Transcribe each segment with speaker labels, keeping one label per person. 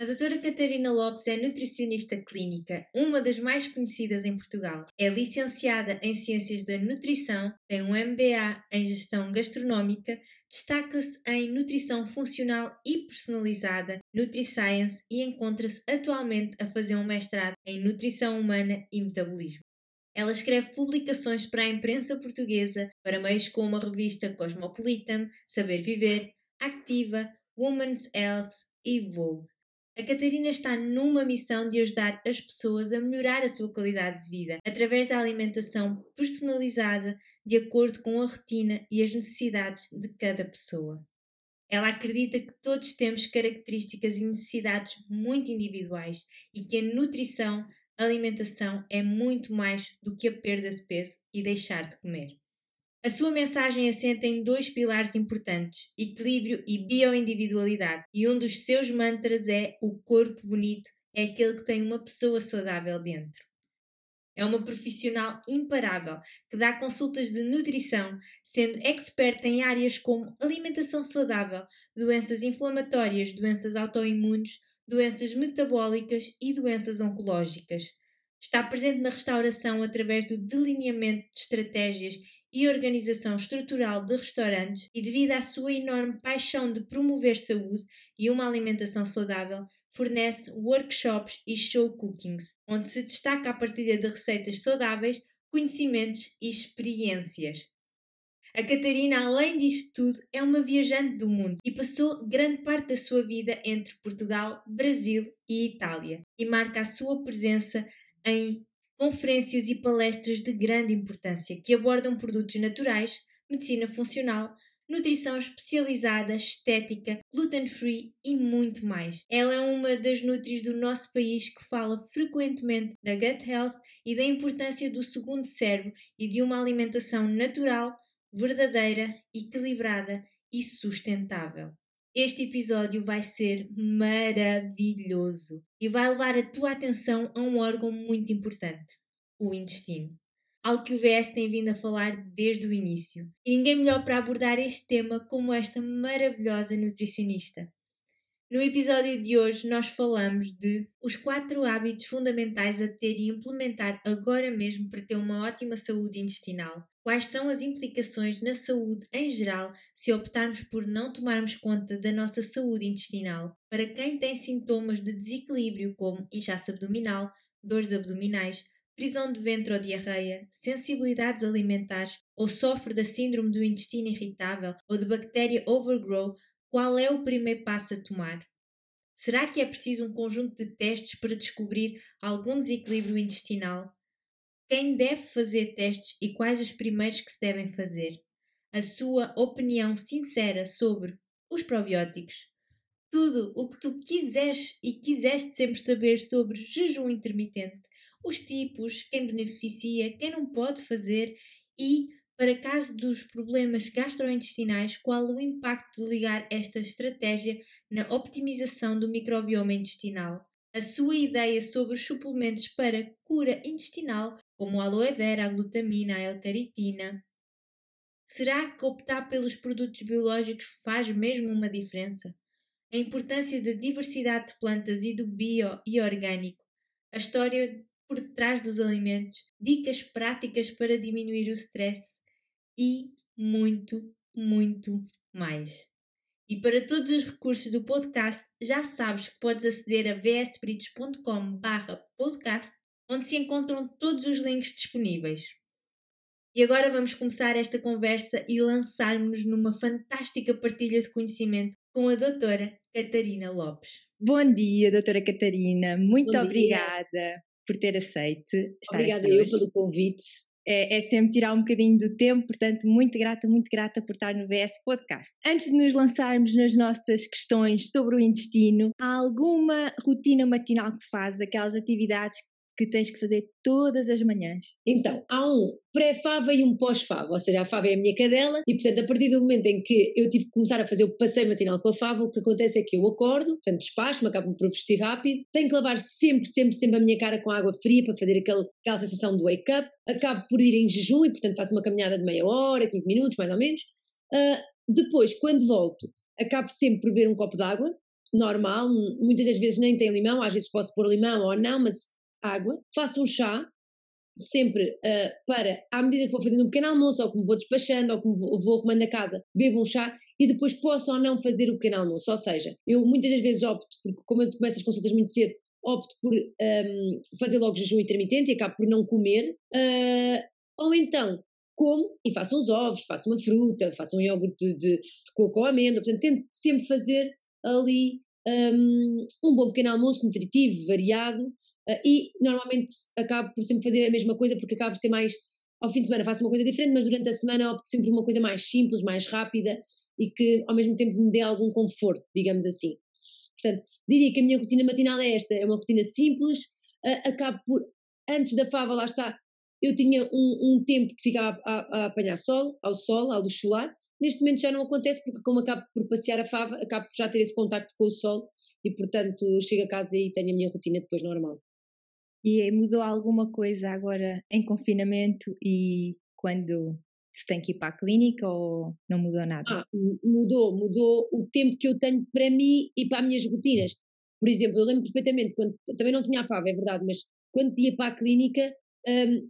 Speaker 1: A doutora Catarina Lopes é nutricionista clínica, uma das mais conhecidas em Portugal. É licenciada em Ciências da Nutrição, tem um MBA em Gestão Gastronómica, destaca-se em Nutrição Funcional e Personalizada, NutriScience e encontra-se atualmente a fazer um mestrado em Nutrição Humana e Metabolismo. Ela escreve publicações para a imprensa portuguesa, para meios como a revista Cosmopolitan, Saber Viver, Activa, Women's Health e Vogue. A Catarina está numa missão de ajudar as pessoas a melhorar a sua qualidade de vida através da alimentação personalizada de acordo com a rotina e as necessidades de cada pessoa. Ela acredita que todos temos características e necessidades muito individuais e que a nutrição, alimentação é muito mais do que a perda de peso e deixar de comer. A sua mensagem assenta em dois pilares importantes: equilíbrio e bioindividualidade. E um dos seus mantras é: o corpo bonito é aquele que tem uma pessoa saudável dentro. É uma profissional imparável que dá consultas de nutrição, sendo experta em áreas como alimentação saudável, doenças inflamatórias, doenças autoimunes, doenças metabólicas e doenças oncológicas. Está presente na restauração através do delineamento de estratégias e organização estrutural de restaurantes e devido à sua enorme paixão de promover saúde e uma alimentação saudável, fornece workshops e show cookings, onde se destaca a partilha de receitas saudáveis, conhecimentos e experiências. A Catarina, além disto tudo, é uma viajante do mundo e passou grande parte da sua vida entre Portugal, Brasil e Itália e marca a sua presença em conferências e palestras de grande importância que abordam produtos naturais, medicina funcional, nutrição especializada, estética, gluten-free e muito mais. Ela é uma das nutris do nosso país que fala frequentemente da gut health e da importância do segundo cérebro e de uma alimentação natural, verdadeira, equilibrada e sustentável. Este episódio vai ser maravilhoso e vai levar a tua atenção a um órgão muito importante, o intestino. Algo que o VS tem vindo a falar desde o início. E ninguém melhor para abordar este tema como esta maravilhosa nutricionista. No episódio de hoje, nós falamos de os quatro hábitos fundamentais a ter e implementar agora mesmo para ter uma ótima saúde intestinal. Quais são as implicações na saúde em geral se optarmos por não tomarmos conta da nossa saúde intestinal? Para quem tem sintomas de desequilíbrio, como inchaço abdominal, dores abdominais, prisão de ventre ou diarreia, sensibilidades alimentares ou sofre da síndrome do intestino irritável ou de bactéria overgrow, qual é o primeiro passo a tomar? Será que é preciso um conjunto de testes para descobrir algum desequilíbrio intestinal? Quem deve fazer testes e quais os primeiros que se devem fazer? A sua opinião sincera sobre os probióticos. Tudo o que tu quiseres e quiseste sempre saber sobre jejum intermitente, os tipos, quem beneficia, quem não pode fazer e para caso dos problemas gastrointestinais, qual o impacto de ligar esta estratégia na optimização do microbioma intestinal? A sua ideia sobre os suplementos para cura intestinal, como aloe vera, a glutamina, a L-caritina. Será que optar pelos produtos biológicos faz mesmo uma diferença? A importância da diversidade de plantas e do bio e orgânico, a história por detrás dos alimentos, dicas práticas para diminuir o stress, e muito, muito mais. E para todos os recursos do podcast, já sabes que podes aceder a vsbritos.com podcast, onde se encontram todos os links disponíveis. E agora vamos começar esta conversa e lançarmos-nos numa fantástica partilha de conhecimento com a doutora Catarina Lopes.
Speaker 2: Bom dia, doutora Catarina. Muito Bom obrigada dia. por ter aceito
Speaker 3: estar Obrigada eu pelo convite
Speaker 2: é, é, sempre tirar um bocadinho do tempo, portanto, muito grata, muito grata por estar no VS Podcast. Antes de nos lançarmos nas nossas questões sobre o intestino, há alguma rotina matinal que faz, aquelas atividades que tens que fazer todas as manhãs?
Speaker 3: Então, há um pré-fava e um pós-fava, ou seja, a fava é a minha cadela e, portanto, a partir do momento em que eu tive que começar a fazer o passeio matinal com a fava, o que acontece é que eu acordo, portanto, despacho-me, acabo por vestir rápido, tenho que lavar sempre, sempre, sempre a minha cara com água fria para fazer aquele, aquela sensação do wake-up, acabo por ir em jejum e, portanto, faço uma caminhada de meia hora, 15 minutos, mais ou menos. Uh, depois, quando volto, acabo sempre por beber um copo de água, normal, muitas das vezes nem tem limão, às vezes posso pôr limão ou não, mas água. Faço um chá, sempre uh, para, à medida que vou fazendo um pequeno almoço, ou como vou despachando, ou como vou, vou arrumando a casa, bebo um chá e depois posso ou não fazer o pequeno almoço. Ou seja, eu muitas das vezes opto, porque como eu começo as consultas muito cedo, opto por um, fazer logo jejum intermitente e acabo por não comer, uh, ou então como e faço uns ovos, faço uma fruta, faço um iogurte de, de, de coco ou amêndoa, portanto tento sempre fazer ali um, um bom pequeno almoço nutritivo, variado, uh, e normalmente acabo por sempre fazer a mesma coisa porque acabo por ser mais, ao fim de semana faço uma coisa diferente, mas durante a semana opto sempre por uma coisa mais simples, mais rápida e que ao mesmo tempo me dê algum conforto, digamos assim. Portanto, diria que a minha rotina matinal é esta, é uma rotina simples, uh, acabo por, antes da fava, lá está, eu tinha um, um tempo que ficava a, a, a, apanhar sol, ao sol, ao luz neste momento já não acontece porque como acabo por passear a fava, acabo por já ter esse contacto com o sol e portanto chego a casa e tenho a minha rotina depois normal.
Speaker 1: E mudou alguma coisa agora em confinamento e quando se tem que ir para a clínica ou não mudou nada?
Speaker 3: Ah, mudou, mudou o tempo que eu tenho para mim e para as minhas rotinas. Por exemplo, eu lembro perfeitamente, quando também não tinha a fava, é verdade, mas quando ia para a clínica, um,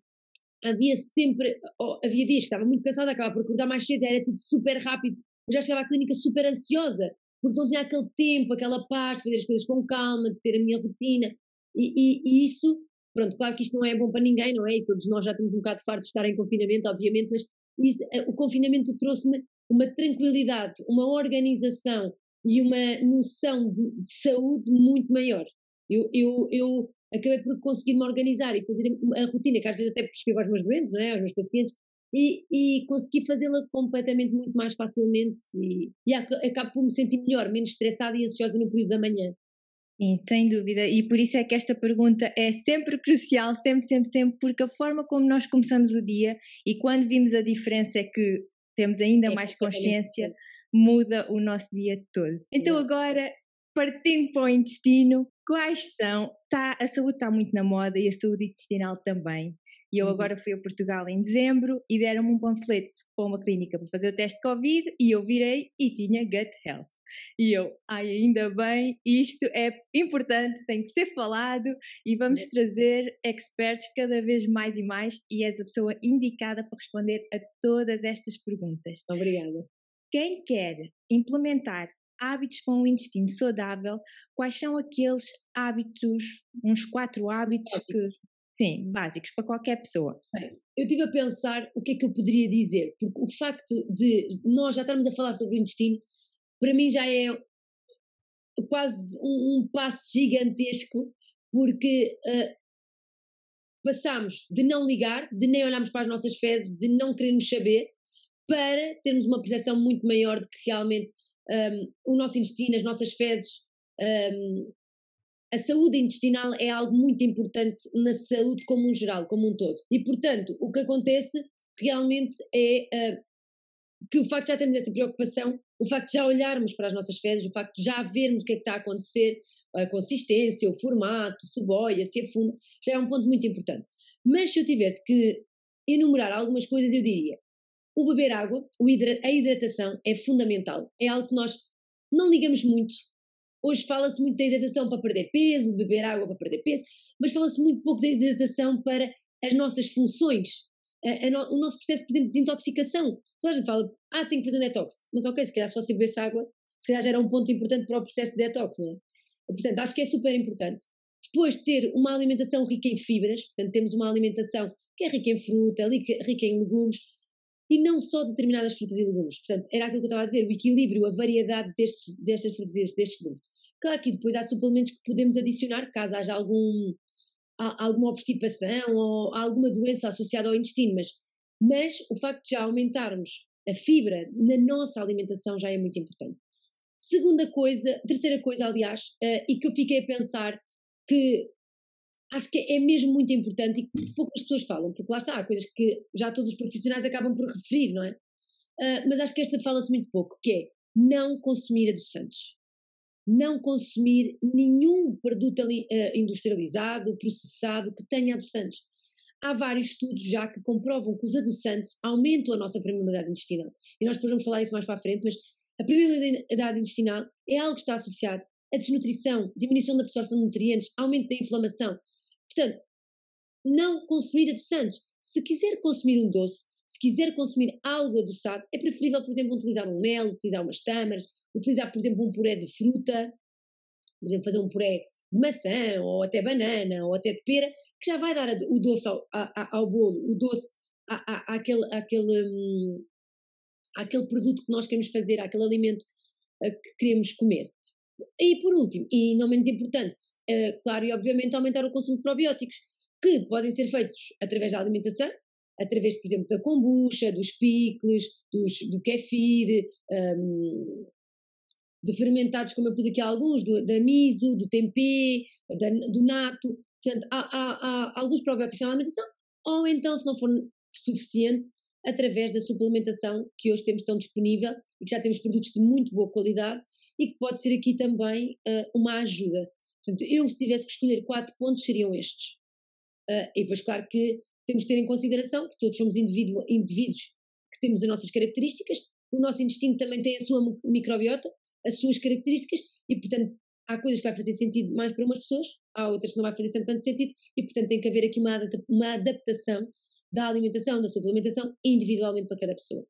Speaker 3: havia sempre, oh, havia dias que estava muito cansada, acabava por acordar mais cedo, era tudo super rápido, eu já chegava à clínica super ansiosa, porque não tinha aquele tempo, aquela paz de fazer as coisas com calma, de ter a minha rotina, e, e, e isso, pronto, claro que isto não é bom para ninguém, não é? E todos nós já estamos um bocado fartos de estar em confinamento, obviamente, mas isso, eh, o confinamento trouxe-me uma tranquilidade, uma organização e uma noção de, de saúde muito maior. Eu, eu, eu acabei por conseguir me organizar e fazer a rotina, que às vezes até prescrevo aos meus doentes, não é? aos meus pacientes, e, e consegui fazê-la completamente muito mais facilmente e, e acabo por me sentir melhor, menos estressada e ansiosa no período da manhã.
Speaker 1: Sim, sem dúvida, e por isso é que esta pergunta é sempre crucial, sempre, sempre, sempre, porque a forma como nós começamos o dia e quando vimos a diferença é que temos ainda é mais consciência, muda o nosso dia todo. Então agora, partindo para o intestino, quais são, tá, a saúde está muito na moda e a saúde intestinal também, e eu uhum. agora fui a Portugal em dezembro e deram-me um panfleto para uma clínica para fazer o teste de Covid e eu virei e tinha gut health. E eu, ai, ainda bem, isto é importante, tem que ser falado e vamos trazer experts cada vez mais e mais e és a pessoa indicada para responder a todas estas perguntas.
Speaker 3: Obrigada.
Speaker 1: Quem quer implementar hábitos para um intestino saudável, quais são aqueles hábitos, uns quatro hábitos que. Sim, básicos para qualquer pessoa.
Speaker 3: Bem, eu estive a pensar o que é que eu poderia dizer, porque o facto de nós já estarmos a falar sobre o intestino para mim já é quase um, um passo gigantesco, porque uh, passamos de não ligar, de nem olharmos para as nossas fezes, de não querermos saber, para termos uma percepção muito maior de que realmente um, o nosso intestino, as nossas fezes, um, a saúde intestinal é algo muito importante na saúde como um geral, como um todo. E portanto, o que acontece realmente é uh, que o facto de já termos essa preocupação o facto de já olharmos para as nossas fezes, o facto de já vermos o que é que está a acontecer, a consistência, o formato, se boia, se afunda, já é um ponto muito importante. Mas se eu tivesse que enumerar algumas coisas, eu diria: o beber água, a hidratação é fundamental, é algo que nós não ligamos muito. Hoje fala-se muito da hidratação para perder peso, de beber água para perder peso, mas fala-se muito pouco da hidratação para as nossas funções, a no, o nosso processo, por exemplo, de desintoxicação. Toda a gente fala, ah, tenho que fazer um detox. Mas ok, se calhar se você bebesse água, se calhar já era um ponto importante para o processo de detox, não é? Portanto, acho que é super importante. Depois ter uma alimentação rica em fibras, portanto, temos uma alimentação que é rica em fruta, rica em legumes, e não só determinadas frutas e legumes. Portanto, era aquilo que eu estava a dizer, o equilíbrio, a variedade destes, destas frutas e destes legumes. Claro que depois há suplementos que podemos adicionar, caso haja algum, alguma obstipação ou alguma doença associada ao intestino, mas mas o facto de já aumentarmos a fibra na nossa alimentação já é muito importante. Segunda coisa, terceira coisa, aliás, uh, e que eu fiquei a pensar que acho que é mesmo muito importante e que poucas pessoas falam, porque lá está, há coisas que já todos os profissionais acabam por referir, não é? Uh, mas acho que esta fala-se muito pouco, que é não consumir adoçantes. Não consumir nenhum produto uh, industrializado, processado, que tenha adoçantes há vários estudos já que comprovam que os adoçantes aumentam a nossa permeabilidade intestinal. E nós depois vamos falar isso mais para a frente, mas a permeabilidade intestinal é algo que está associado a desnutrição, diminuição da absorção de nutrientes, aumento da inflamação. Portanto, não consumir adoçantes. Se quiser consumir um doce, se quiser consumir algo adoçado, é preferível, por exemplo, utilizar um mel, utilizar umas tâmaras, utilizar, por exemplo, um puré de fruta, por exemplo, fazer um puré de maçã, ou até banana, ou até de pera, que já vai dar o doce ao, ao, ao bolo, o doce àquele, àquele, hum, àquele produto que nós queremos fazer, àquele alimento uh, que queremos comer. E por último, e não menos importante, uh, claro e obviamente aumentar o consumo de probióticos, que podem ser feitos através da alimentação, através, por exemplo, da kombucha, dos picles, dos, do kefir, um, de fermentados, como eu pus aqui alguns, do, da miso, do tempê, da, do nato. Portanto, há, há, há, alguns probióticos na alimentação, ou então, se não for suficiente, através da suplementação que hoje temos tão disponível e que já temos produtos de muito boa qualidade e que pode ser aqui também uh, uma ajuda. Portanto, eu, se tivesse que escolher quatro pontos, seriam estes. Uh, e depois, claro que temos de ter em consideração que todos somos indivíduo, indivíduos que temos as nossas características, o nosso intestino também tem a sua microbiota, as suas características, e portanto há coisas que vai fazer sentido mais para umas pessoas, há outras que não vai fazer tanto sentido, e portanto tem que haver aqui uma, uma adaptação da alimentação, da suplementação, individualmente para cada pessoa.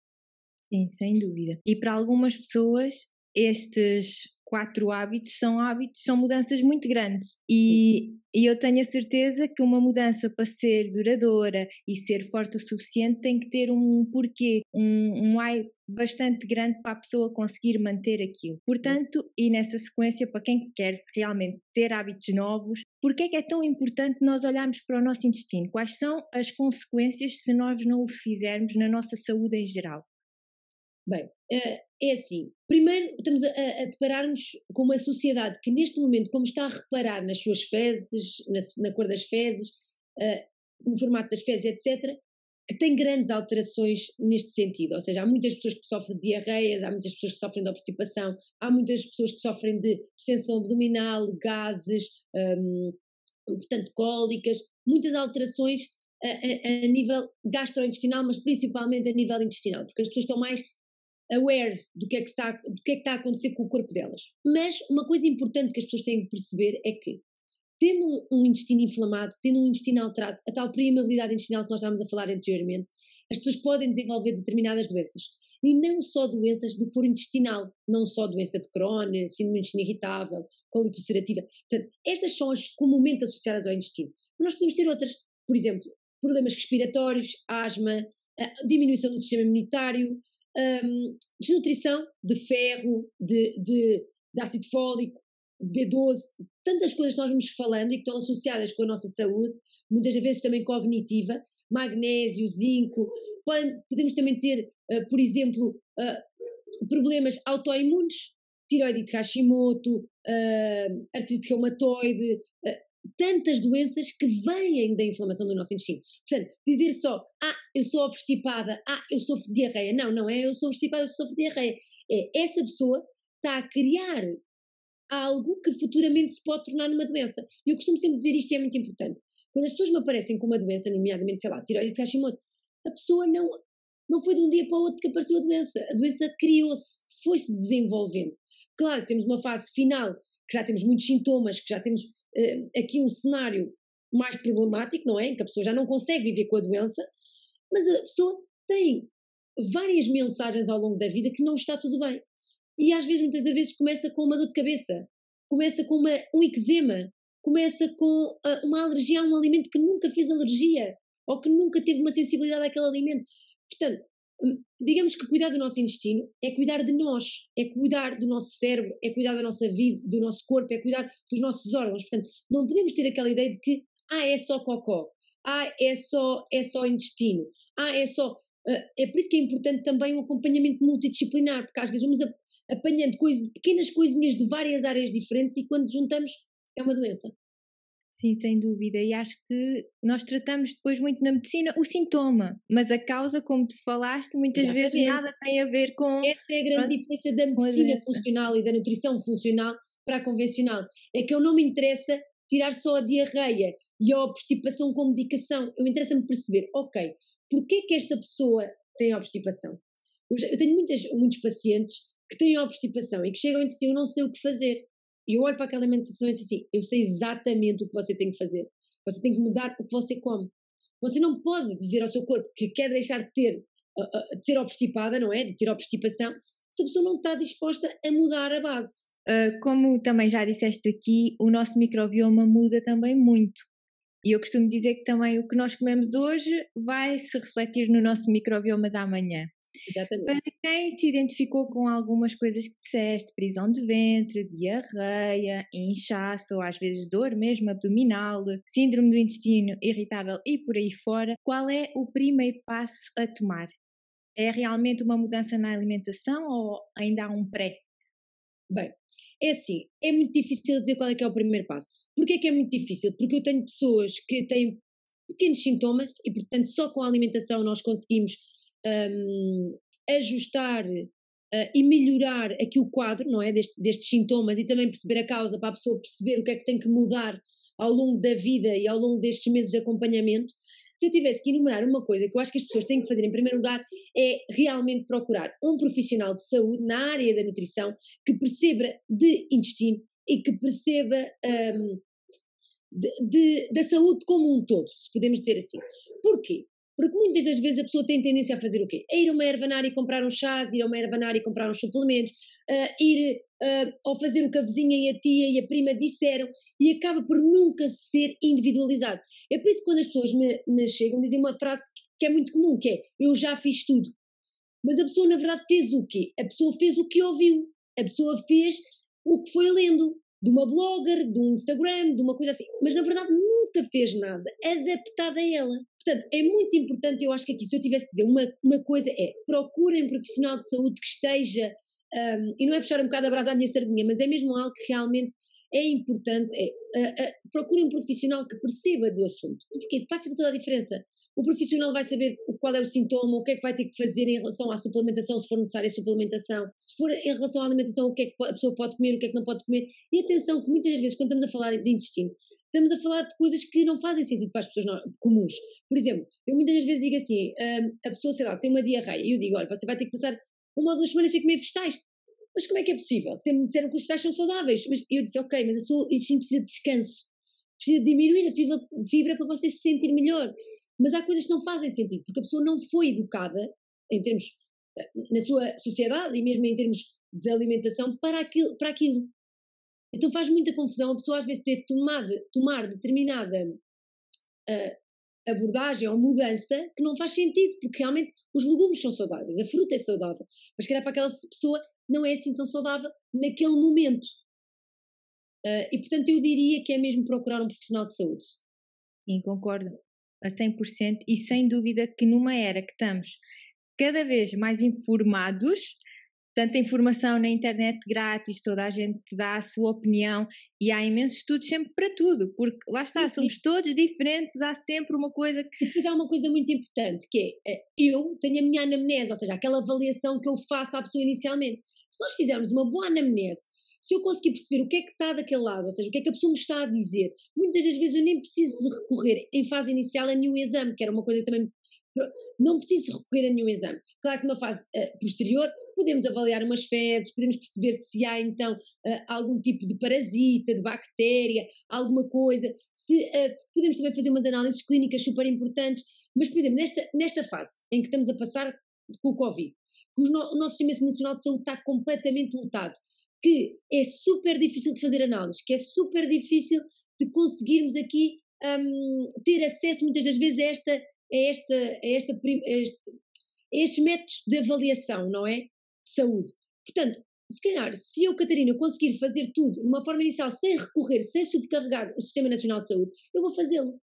Speaker 1: Sim, sem dúvida. E para algumas pessoas, estes quatro hábitos são hábitos, são mudanças muito grandes. E, e, eu tenho a certeza que uma mudança para ser duradoura e ser forte o suficiente tem que ter um porquê, um, um ai bastante grande para a pessoa conseguir manter aquilo. Portanto, e nessa sequência, para quem quer realmente ter hábitos novos, por que é que é tão importante nós olharmos para o nosso intestino? Quais são as consequências se nós não o fizermos na nossa saúde em geral?
Speaker 3: Bem, eh, é assim. Primeiro, estamos a, a deparar-nos com uma sociedade que, neste momento, como está a reparar nas suas fezes, na, na cor das fezes, uh, no formato das fezes, etc., que tem grandes alterações neste sentido. Ou seja, há muitas pessoas que sofrem de diarreias, há muitas pessoas que sofrem de obstipação, há muitas pessoas que sofrem de extensão abdominal, gases, um, portanto, cólicas, muitas alterações a, a, a nível gastrointestinal, mas principalmente a nível intestinal, porque as pessoas estão mais aware do que, é que está, do que é que está a acontecer com o corpo delas. Mas uma coisa importante que as pessoas têm que perceber é que, tendo um, intestino inflamado, tendo um intestino alterado, a tal permeabilidade intestinal que nós estávamos a falar anteriormente, as pessoas podem desenvolver determinadas doenças. E não só doenças do foro intestinal, não só doença de Crohn, síndrome intestino irritável, colite ulcerativa. Portanto, estas são as comumente associadas ao intestino. Mas nós podemos ter outras, por exemplo, problemas respiratórios, asma, diminuição do sistema imunitário, um, desnutrição de ferro, de, de, de ácido fólico, B12, tantas coisas que nós vamos falando e que estão associadas com a nossa saúde, muitas vezes também cognitiva, magnésio, zinco, podemos também ter, uh, por exemplo, uh, problemas autoimunes, tiroide Hashimoto, uh, artrite reumatoide, tantas doenças que vêm da inflamação do nosso intestino. Portanto, dizer só, ah, eu sou obstipada, ah, eu sofro de diarreia. Não, não é eu sou obstipada, eu sofro de diarreia. É essa pessoa está a criar algo que futuramente se pode tornar numa doença. E eu costumo sempre dizer isto e é muito importante. Quando as pessoas me aparecem com uma doença, nomeadamente, sei lá, tiroide Hashimoto, a pessoa não, não foi de um dia para o outro que apareceu a doença. A doença criou-se, foi-se desenvolvendo. Claro temos uma fase final que já temos muitos sintomas, que já temos uh, aqui um cenário mais problemático, não é? Em que a pessoa já não consegue viver com a doença, mas a pessoa tem várias mensagens ao longo da vida que não está tudo bem. E às vezes, muitas das vezes, começa com uma dor de cabeça, começa com uma, um eczema, começa com uh, uma alergia a um alimento que nunca fez alergia ou que nunca teve uma sensibilidade àquele alimento. Portanto, digamos que cuidar do nosso intestino é cuidar de nós, é cuidar do nosso cérebro, é cuidar da nossa vida, do nosso corpo, é cuidar dos nossos órgãos. Portanto, não podemos ter aquela ideia de que ah, é só cocó, ah, é só, é só intestino, ah, é só. Uh, é por isso que é importante também um acompanhamento multidisciplinar, porque às vezes vamos apanhando coisas, pequenas coisinhas de várias áreas diferentes e quando juntamos é uma doença.
Speaker 1: Sim, sem dúvida. E acho que nós tratamos depois muito na medicina o sintoma, mas a causa, como tu falaste, muitas Exatamente. vezes nada tem a ver com.
Speaker 3: Essa é a grande pronto, diferença da medicina funcional e da nutrição funcional para a convencional. É que eu não me interessa tirar só a diarreia e a obstipação com medicação. Eu interessa-me perceber, ok, porquê que esta pessoa tem obstipação? Eu, tenho muitas, muitos pacientes que têm obstipação e que chegam e dizem, eu não sei o que fazer. E eu olho para aquela alimentação e digo assim: eu sei exatamente o que você tem que fazer. Você tem que mudar o que você come. Você não pode dizer ao seu corpo que quer deixar de ter, de ser obstipada, não é? De ter obstipação, se a pessoa não está disposta a mudar a base.
Speaker 1: Uh, como também já disseste aqui, o nosso microbioma muda também muito. E eu costumo dizer que também o que nós comemos hoje vai se refletir no nosso microbioma da manhã.
Speaker 3: Exatamente.
Speaker 1: Para quem se identificou com algumas coisas que disseste, prisão de ventre, diarreia, inchaço ou às vezes dor mesmo abdominal, síndrome do intestino irritável e por aí fora, qual é o primeiro passo a tomar? É realmente uma mudança na alimentação ou ainda há um pré?
Speaker 3: Bem, é assim, é muito difícil dizer qual é que é o primeiro passo. Porquê é que é muito difícil? Porque eu tenho pessoas que têm pequenos sintomas e, portanto, só com a alimentação nós conseguimos um, ajustar uh, e melhorar aqui o quadro, não é? Deste, destes sintomas e também perceber a causa para a pessoa perceber o que é que tem que mudar ao longo da vida e ao longo destes meses de acompanhamento. Se eu tivesse que enumerar uma coisa que eu acho que as pessoas têm que fazer em primeiro lugar é realmente procurar um profissional de saúde na área da nutrição que perceba de intestino e que perceba um, de, de, da saúde como um todo, se podemos dizer assim. Porquê? Porque muitas das vezes a pessoa tem tendência a fazer o quê? A ir a uma ervanária e comprar uns chás, ir a uma ervanária e comprar uns suplementos, uh, ir uh, ao fazer o que a vizinha e a tia e a prima disseram e acaba por nunca ser individualizado. É por isso que quando as pessoas me, me chegam dizem uma frase que é muito comum, que é eu já fiz tudo. Mas a pessoa na verdade fez o quê? A pessoa fez o que ouviu. A pessoa fez o que foi lendo de uma blogger, de um Instagram, de uma coisa assim, mas na verdade nunca fez nada adaptado a ela. Portanto, é muito importante, eu acho que aqui, se eu tivesse que dizer uma, uma coisa, é procurem um profissional de saúde que esteja, um, e não é puxar um bocado a brasa à minha sardinha, mas é mesmo algo que realmente é importante, é uh, uh, procurem um profissional que perceba do assunto, porque vai fazer toda a diferença. O profissional vai saber qual é o sintoma, o que é que vai ter que fazer em relação à suplementação, se for necessária a suplementação, se for em relação à alimentação, o que é que a pessoa pode comer, o que é que não pode comer. E atenção, que muitas vezes, quando estamos a falar de intestino, estamos a falar de coisas que não fazem sentido para as pessoas comuns. Por exemplo, eu muitas vezes digo assim, hum, a pessoa, sei lá, tem uma diarreia, e eu digo, olha, você vai ter que passar uma ou duas semanas sem comer vegetais. Mas como é que é possível? Sempre me disseram que os vegetais são saudáveis. Mas eu disse, ok, mas a sua intestino precisa de descanso. Precisa diminuir a fibra, fibra para você se sentir melhor. Mas há coisas que não fazem sentido, porque a pessoa não foi educada, em termos, eh, na sua sociedade e mesmo em termos de alimentação, para aquilo. Para aquilo. Então faz muita confusão a pessoa às vezes ter tomado, tomar determinada uh, abordagem ou mudança que não faz sentido, porque realmente os legumes são saudáveis, a fruta é saudável, mas calhar para aquela pessoa não é assim tão saudável naquele momento. Uh, e portanto eu diria que é mesmo procurar um profissional de saúde.
Speaker 1: Sim, concordo a 100% e sem dúvida que numa era que estamos cada vez mais informados, tanta informação na internet grátis, toda a gente dá a sua opinião e há imensos estudos sempre para tudo, porque lá está, sim, sim. somos todos diferentes, há sempre uma coisa que.
Speaker 3: E depois há uma coisa muito importante que é eu tenho a minha anamnese, ou seja, aquela avaliação que eu faço à pessoa inicialmente. Se nós fizermos uma boa anamnese, se eu conseguir perceber o que é que está daquele lado, ou seja, o que é que a pessoa me está a dizer, muitas das vezes eu nem preciso recorrer em fase inicial a nenhum exame, que era uma coisa que também. Não preciso recorrer a nenhum exame. Claro que numa fase uh, posterior podemos avaliar umas fezes, podemos perceber se há então uh, algum tipo de parasita, de bactéria, alguma coisa, se uh, podemos também fazer umas análises clínicas super importantes, mas por exemplo, nesta, nesta fase em que estamos a passar com o Covid, que o, no, o nosso Sistema Nacional de Saúde está completamente lotado, que é super difícil de fazer análise, que é super difícil de conseguirmos aqui um, ter acesso muitas das vezes a, esta, a, esta, a, esta, a, a estes métodos de avaliação, não é? De saúde. Portanto, se calhar, se eu, Catarina, conseguir fazer tudo de uma forma inicial, sem recorrer, sem subcarregar o Sistema Nacional de Saúde, eu vou fazê-lo.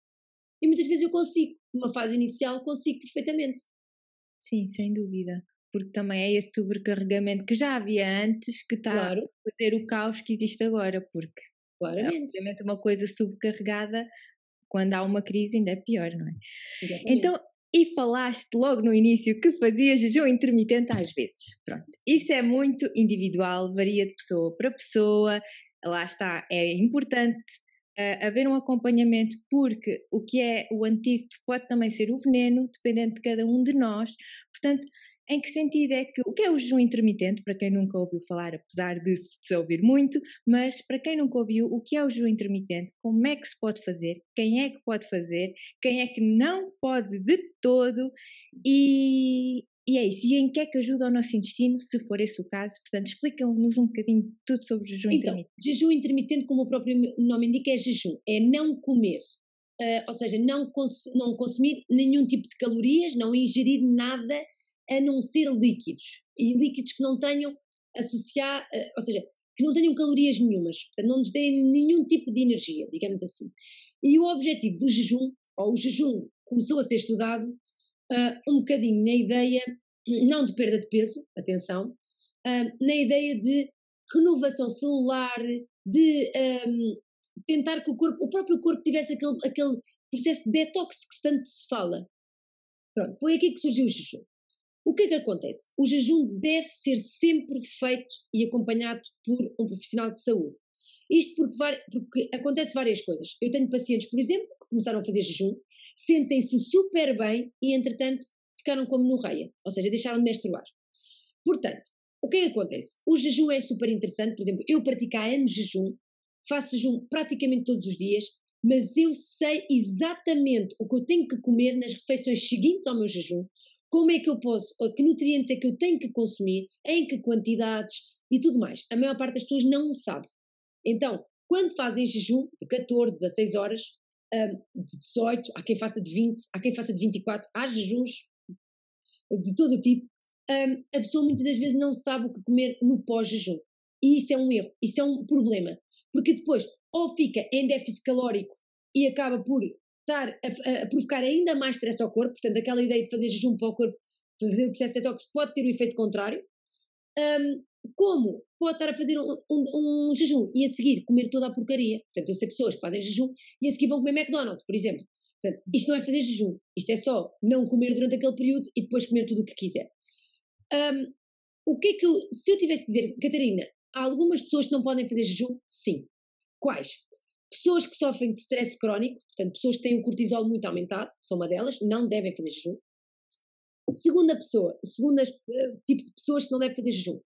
Speaker 3: E muitas vezes eu consigo, numa fase inicial, consigo perfeitamente.
Speaker 1: Sim, sem dúvida porque também é esse sobrecarregamento que já havia antes que está claro. a fazer o caos que existe agora, porque
Speaker 3: Claramente.
Speaker 1: É, obviamente uma coisa subcarregada quando há uma crise ainda é pior, não é? Exatamente. Então, e falaste logo no início que fazias jejum intermitente às vezes. Pronto, isso é muito individual, varia de pessoa para pessoa. Lá está, é importante uh, haver um acompanhamento, porque o que é o antídoto pode também ser o veneno, dependendo de cada um de nós. Portanto, Em que sentido é que o que é o jejum intermitente, para quem nunca ouviu falar, apesar de se ouvir muito, mas para quem nunca ouviu, o que é o jejum intermitente, como é que se pode fazer, quem é que pode fazer, quem é que não pode de todo e, e é isso. E em que é que ajuda o nosso intestino, se for esse o caso? Portanto, explica-nos um bocadinho tudo sobre o jejum
Speaker 3: então,
Speaker 1: intermitente.
Speaker 3: Jejum intermitente, como o próprio nome indica, é jejum, é não comer. Uh, ou seja, não, cons não consumir nenhum tipo de calorias, não ingerir nada a não ser líquidos. E líquidos que não tenham associar, uh, ou seja, que não tenham calorias nenhumas, portanto, não nos deem nenhum tipo de energia, digamos assim. E o objetivo do jejum, ou o jejum começou a ser estudado uh, um bocadinho na ideia, não de perda de peso, atenção, uh, na ideia de renovação celular, de um, tentar que o corpo, o próprio corpo tivesse aquele, aquele processo de detox que tanto se fala. Pronto, foi aqui que surgiu o jejum. O que é que acontece? O jejum deve ser sempre feito e acompanhado por um profissional de saúde. Isto porque, porque acontece várias coisas. Eu tenho pacientes, por exemplo, que começaram a fazer jejum, sentem-se super bem e, entretanto, ficaram como reia, ou seja, deixaram de menstruar. Portanto, o que é que acontece? O jejum é super interessante, por exemplo, eu pratico há anos jejum, faço jejum praticamente todos os dias, mas eu sei exatamente o que eu tenho que comer nas refeições seguintes ao meu jejum, como é que eu posso, que nutrientes é que eu tenho que consumir, em que quantidades e tudo mais. A maior parte das pessoas não o sabe. Então, quando fazem jejum de 14 a 6 horas, um, de 18, há quem faça de 20, há quem faça de 24, há jejuns de todo o tipo, um, a pessoa muitas das vezes não sabe o que comer no pós-jejum. E isso é um erro, isso é um problema. Porque depois, ou fica em déficit calórico e acaba por estar a, a, provocar ainda mais stress ao corpo, portanto, aquela ideia de fazer jejum para o corpo, fazer o processo de detox, pode ter o efeito contrário. Um, como pode estar a fazer um, um, um, jejum e a seguir comer toda a porcaria. Portanto, eu sei pessoas que fazem jejum e a seguir vão comer McDonald's, por exemplo. Portanto, isto não é fazer jejum, isto é só não comer durante aquele período e depois comer tudo o que quiser. Um, o que é que eu, se eu tivesse que dizer, Catarina, há algumas pessoas que não podem fazer jejum? Sim. Quais? Pessoas que sofrem de stress crónico, portanto, pessoas que têm o cortisol muito aumentado, são uma delas, não devem fazer jejum. Segunda pessoa, segunda uh, tipo de pessoas que não devem fazer jejum.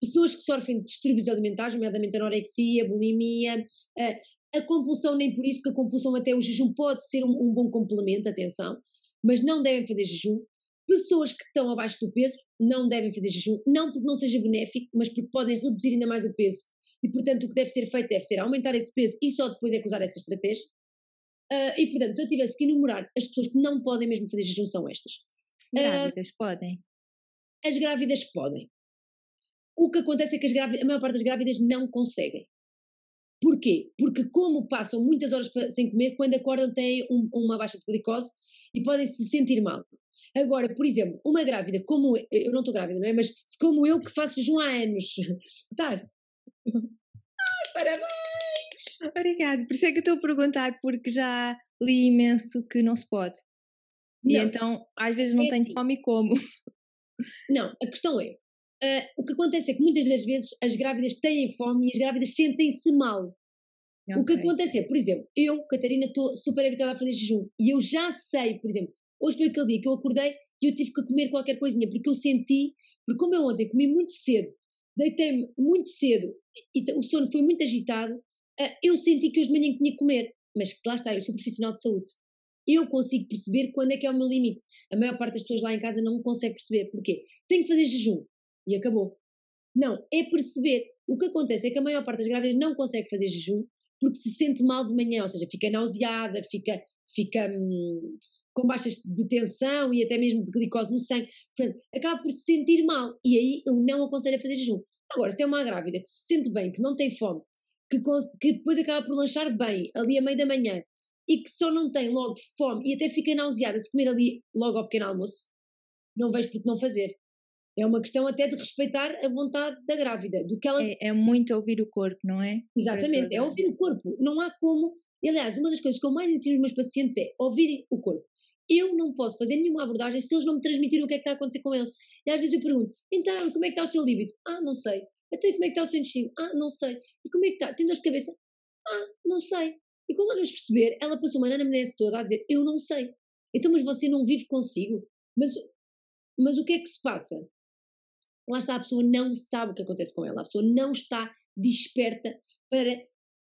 Speaker 3: Pessoas que sofrem de distúrbios alimentares, nomeadamente anorexia, bulimia, uh, a compulsão nem por isso, porque a compulsão até o jejum pode ser um, um bom complemento, atenção, mas não devem fazer jejum. Pessoas que estão abaixo do peso não devem fazer jejum, não porque não seja benéfico, mas porque podem reduzir ainda mais o peso. E, portanto, o que deve ser feito deve ser aumentar esse peso e só depois é que usar essa estratégia. Uh, e, portanto, se eu tivesse que enumerar as pessoas que não podem mesmo fazer jejum, são estas.
Speaker 1: Grávidas uh, podem?
Speaker 3: As grávidas podem. O que acontece é que as grávidas, a maior parte das grávidas não conseguem. Porquê? Porque como passam muitas horas sem comer, quando acordam têm um, uma baixa de glicose e podem se sentir mal. Agora, por exemplo, uma grávida como eu, eu não estou grávida, não é? Mas como eu que faço jejum há anos, tá?
Speaker 1: Ah, parabéns! Obrigada. Por isso é que eu estou a perguntar, porque já li imenso que não se pode. Não. E então, às vezes não é tenho assim. fome e como.
Speaker 3: Não, a questão é, Uh, o que acontece é que muitas das vezes as grávidas têm fome e as grávidas sentem-se mal. Okay. O que acontece é, por exemplo, eu, Catarina, estou super habituada a fazer jejum e eu já sei, por exemplo, hoje foi aquele dia que eu acordei e eu tive que comer qualquer coisinha porque eu senti, porque como eu ontem comi muito cedo, deitei-me muito cedo e o sono foi muito agitado, uh, eu senti que hoje de manhã tinha que comer. Mas lá está, eu sou profissional de saúde. Eu consigo perceber quando é que é o meu limite. A maior parte das pessoas lá em casa não consegue perceber. Porquê? Tenho que fazer jejum e acabou. Não, é perceber. O que acontece é que a maior parte das grávidas não consegue fazer jejum porque se sente mal de manhã, ou seja, fica nauseada, fica, fica hum, com baixas de tensão e até mesmo de glicose no sangue. Portanto, acaba por se sentir mal e aí eu não aconselho a fazer jejum. Agora, se é uma grávida que se sente bem, que não tem fome, que, que depois acaba por lanchar bem ali a meio da manhã e que só não tem logo fome e até fica nauseada se comer ali logo ao pequeno almoço, não vejo por que não fazer. É uma questão até de respeitar a vontade da grávida, do que ela...
Speaker 1: É, é muito ouvir o corpo, não é?
Speaker 3: Exatamente, é ouvir o corpo. Não há como... Aliás, uma das coisas que eu mais ensino aos meus pacientes é ouvirem o corpo. Eu não posso fazer nenhuma abordagem se eles não me transmitirem o que é que está a acontecer com eles. E às vezes eu pergunto, então, como é que está o seu líbido? Ah, não sei. Então, como é que está o seu intestino? Ah, não sei. E como é que está? Tem dor de cabeça? Ah, não sei. E quando nós vamos perceber, ela passou uma anamnese toda a dizer, eu não sei. Então, mas você não vive consigo? Mas mas o que é que se passa? Lá está, a pessoa não sabe o que acontece com ela, a pessoa não está desperta para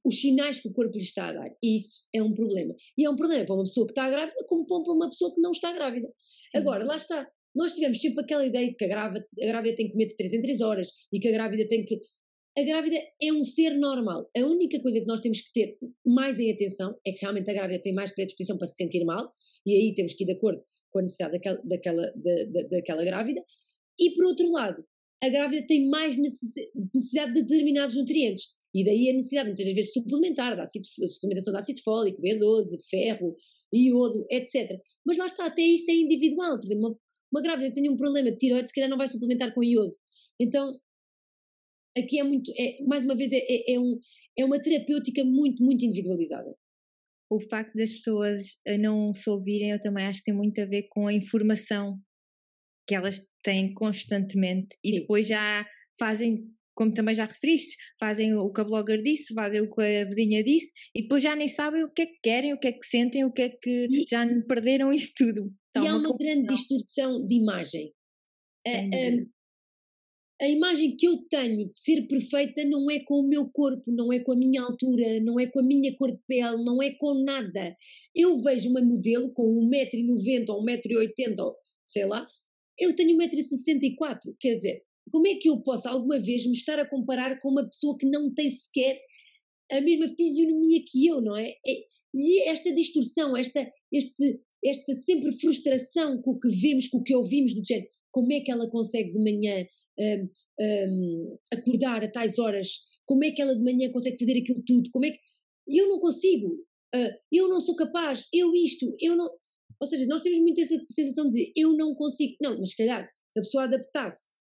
Speaker 3: os sinais que o corpo lhe está a dar. E isso é um problema. E é um problema para uma pessoa que está grávida, como para uma pessoa que não está grávida. Sim. Agora, lá está. Nós tivemos sempre aquela ideia de que a grávida, a grávida tem que comer de 3 em 3 horas e que a grávida tem que. A grávida é um ser normal. A única coisa que nós temos que ter mais em atenção é que realmente a grávida tem mais predisposição para se sentir mal, e aí temos que ir de acordo com a necessidade daquela, daquela, da, da, daquela grávida. E por outro lado, a grávida tem mais necessidade de determinados nutrientes. E daí a necessidade, muitas vezes, suplementar, ácido, suplementação de ácido fólico, B12, ferro, iodo, etc. Mas lá está, até isso é individual. Por exemplo, uma, uma grávida que tem um problema de tiroides, se calhar não vai suplementar com iodo. Então, aqui é muito, é, mais uma vez, é, é, é, um, é uma terapêutica muito, muito individualizada.
Speaker 1: O facto das pessoas não se ouvirem, eu também acho que tem muito a ver com a informação que elas têm constantemente e Sim. depois já fazem como também já referiste, fazem o que a blogger disse, fazem o que a vizinha disse e depois já nem sabem o que é que querem, o que é que sentem, o que é que e, já perderam isso tudo.
Speaker 3: Então, e há uma, uma grande distorção de imagem. A, a, a, imagem que eu tenho de ser perfeita não é com o meu corpo, não é com a minha altura, não é com a minha cor de pele, não é com nada. Eu vejo uma modelo com 1,90m ou 1,80m, ou sei lá, eu tenho 1,64m, quer dizer, como é que eu posso alguma vez me estar a comparar com uma pessoa que não tem sequer a mesma fisionomia que eu, não é? é e esta distorção, esta, este, esta sempre frustração com o que vemos, com o que ouvimos do género, como é que ela consegue de manhã um, um, acordar a tais horas? Como é que ela de manhã consegue fazer aquilo tudo? Como é que eu não consigo? Uh, eu não sou capaz, eu isto, eu não. Ou seja, nós temos muito essa sensação de eu não consigo. Não, mas se calhar, se a pessoa adaptasse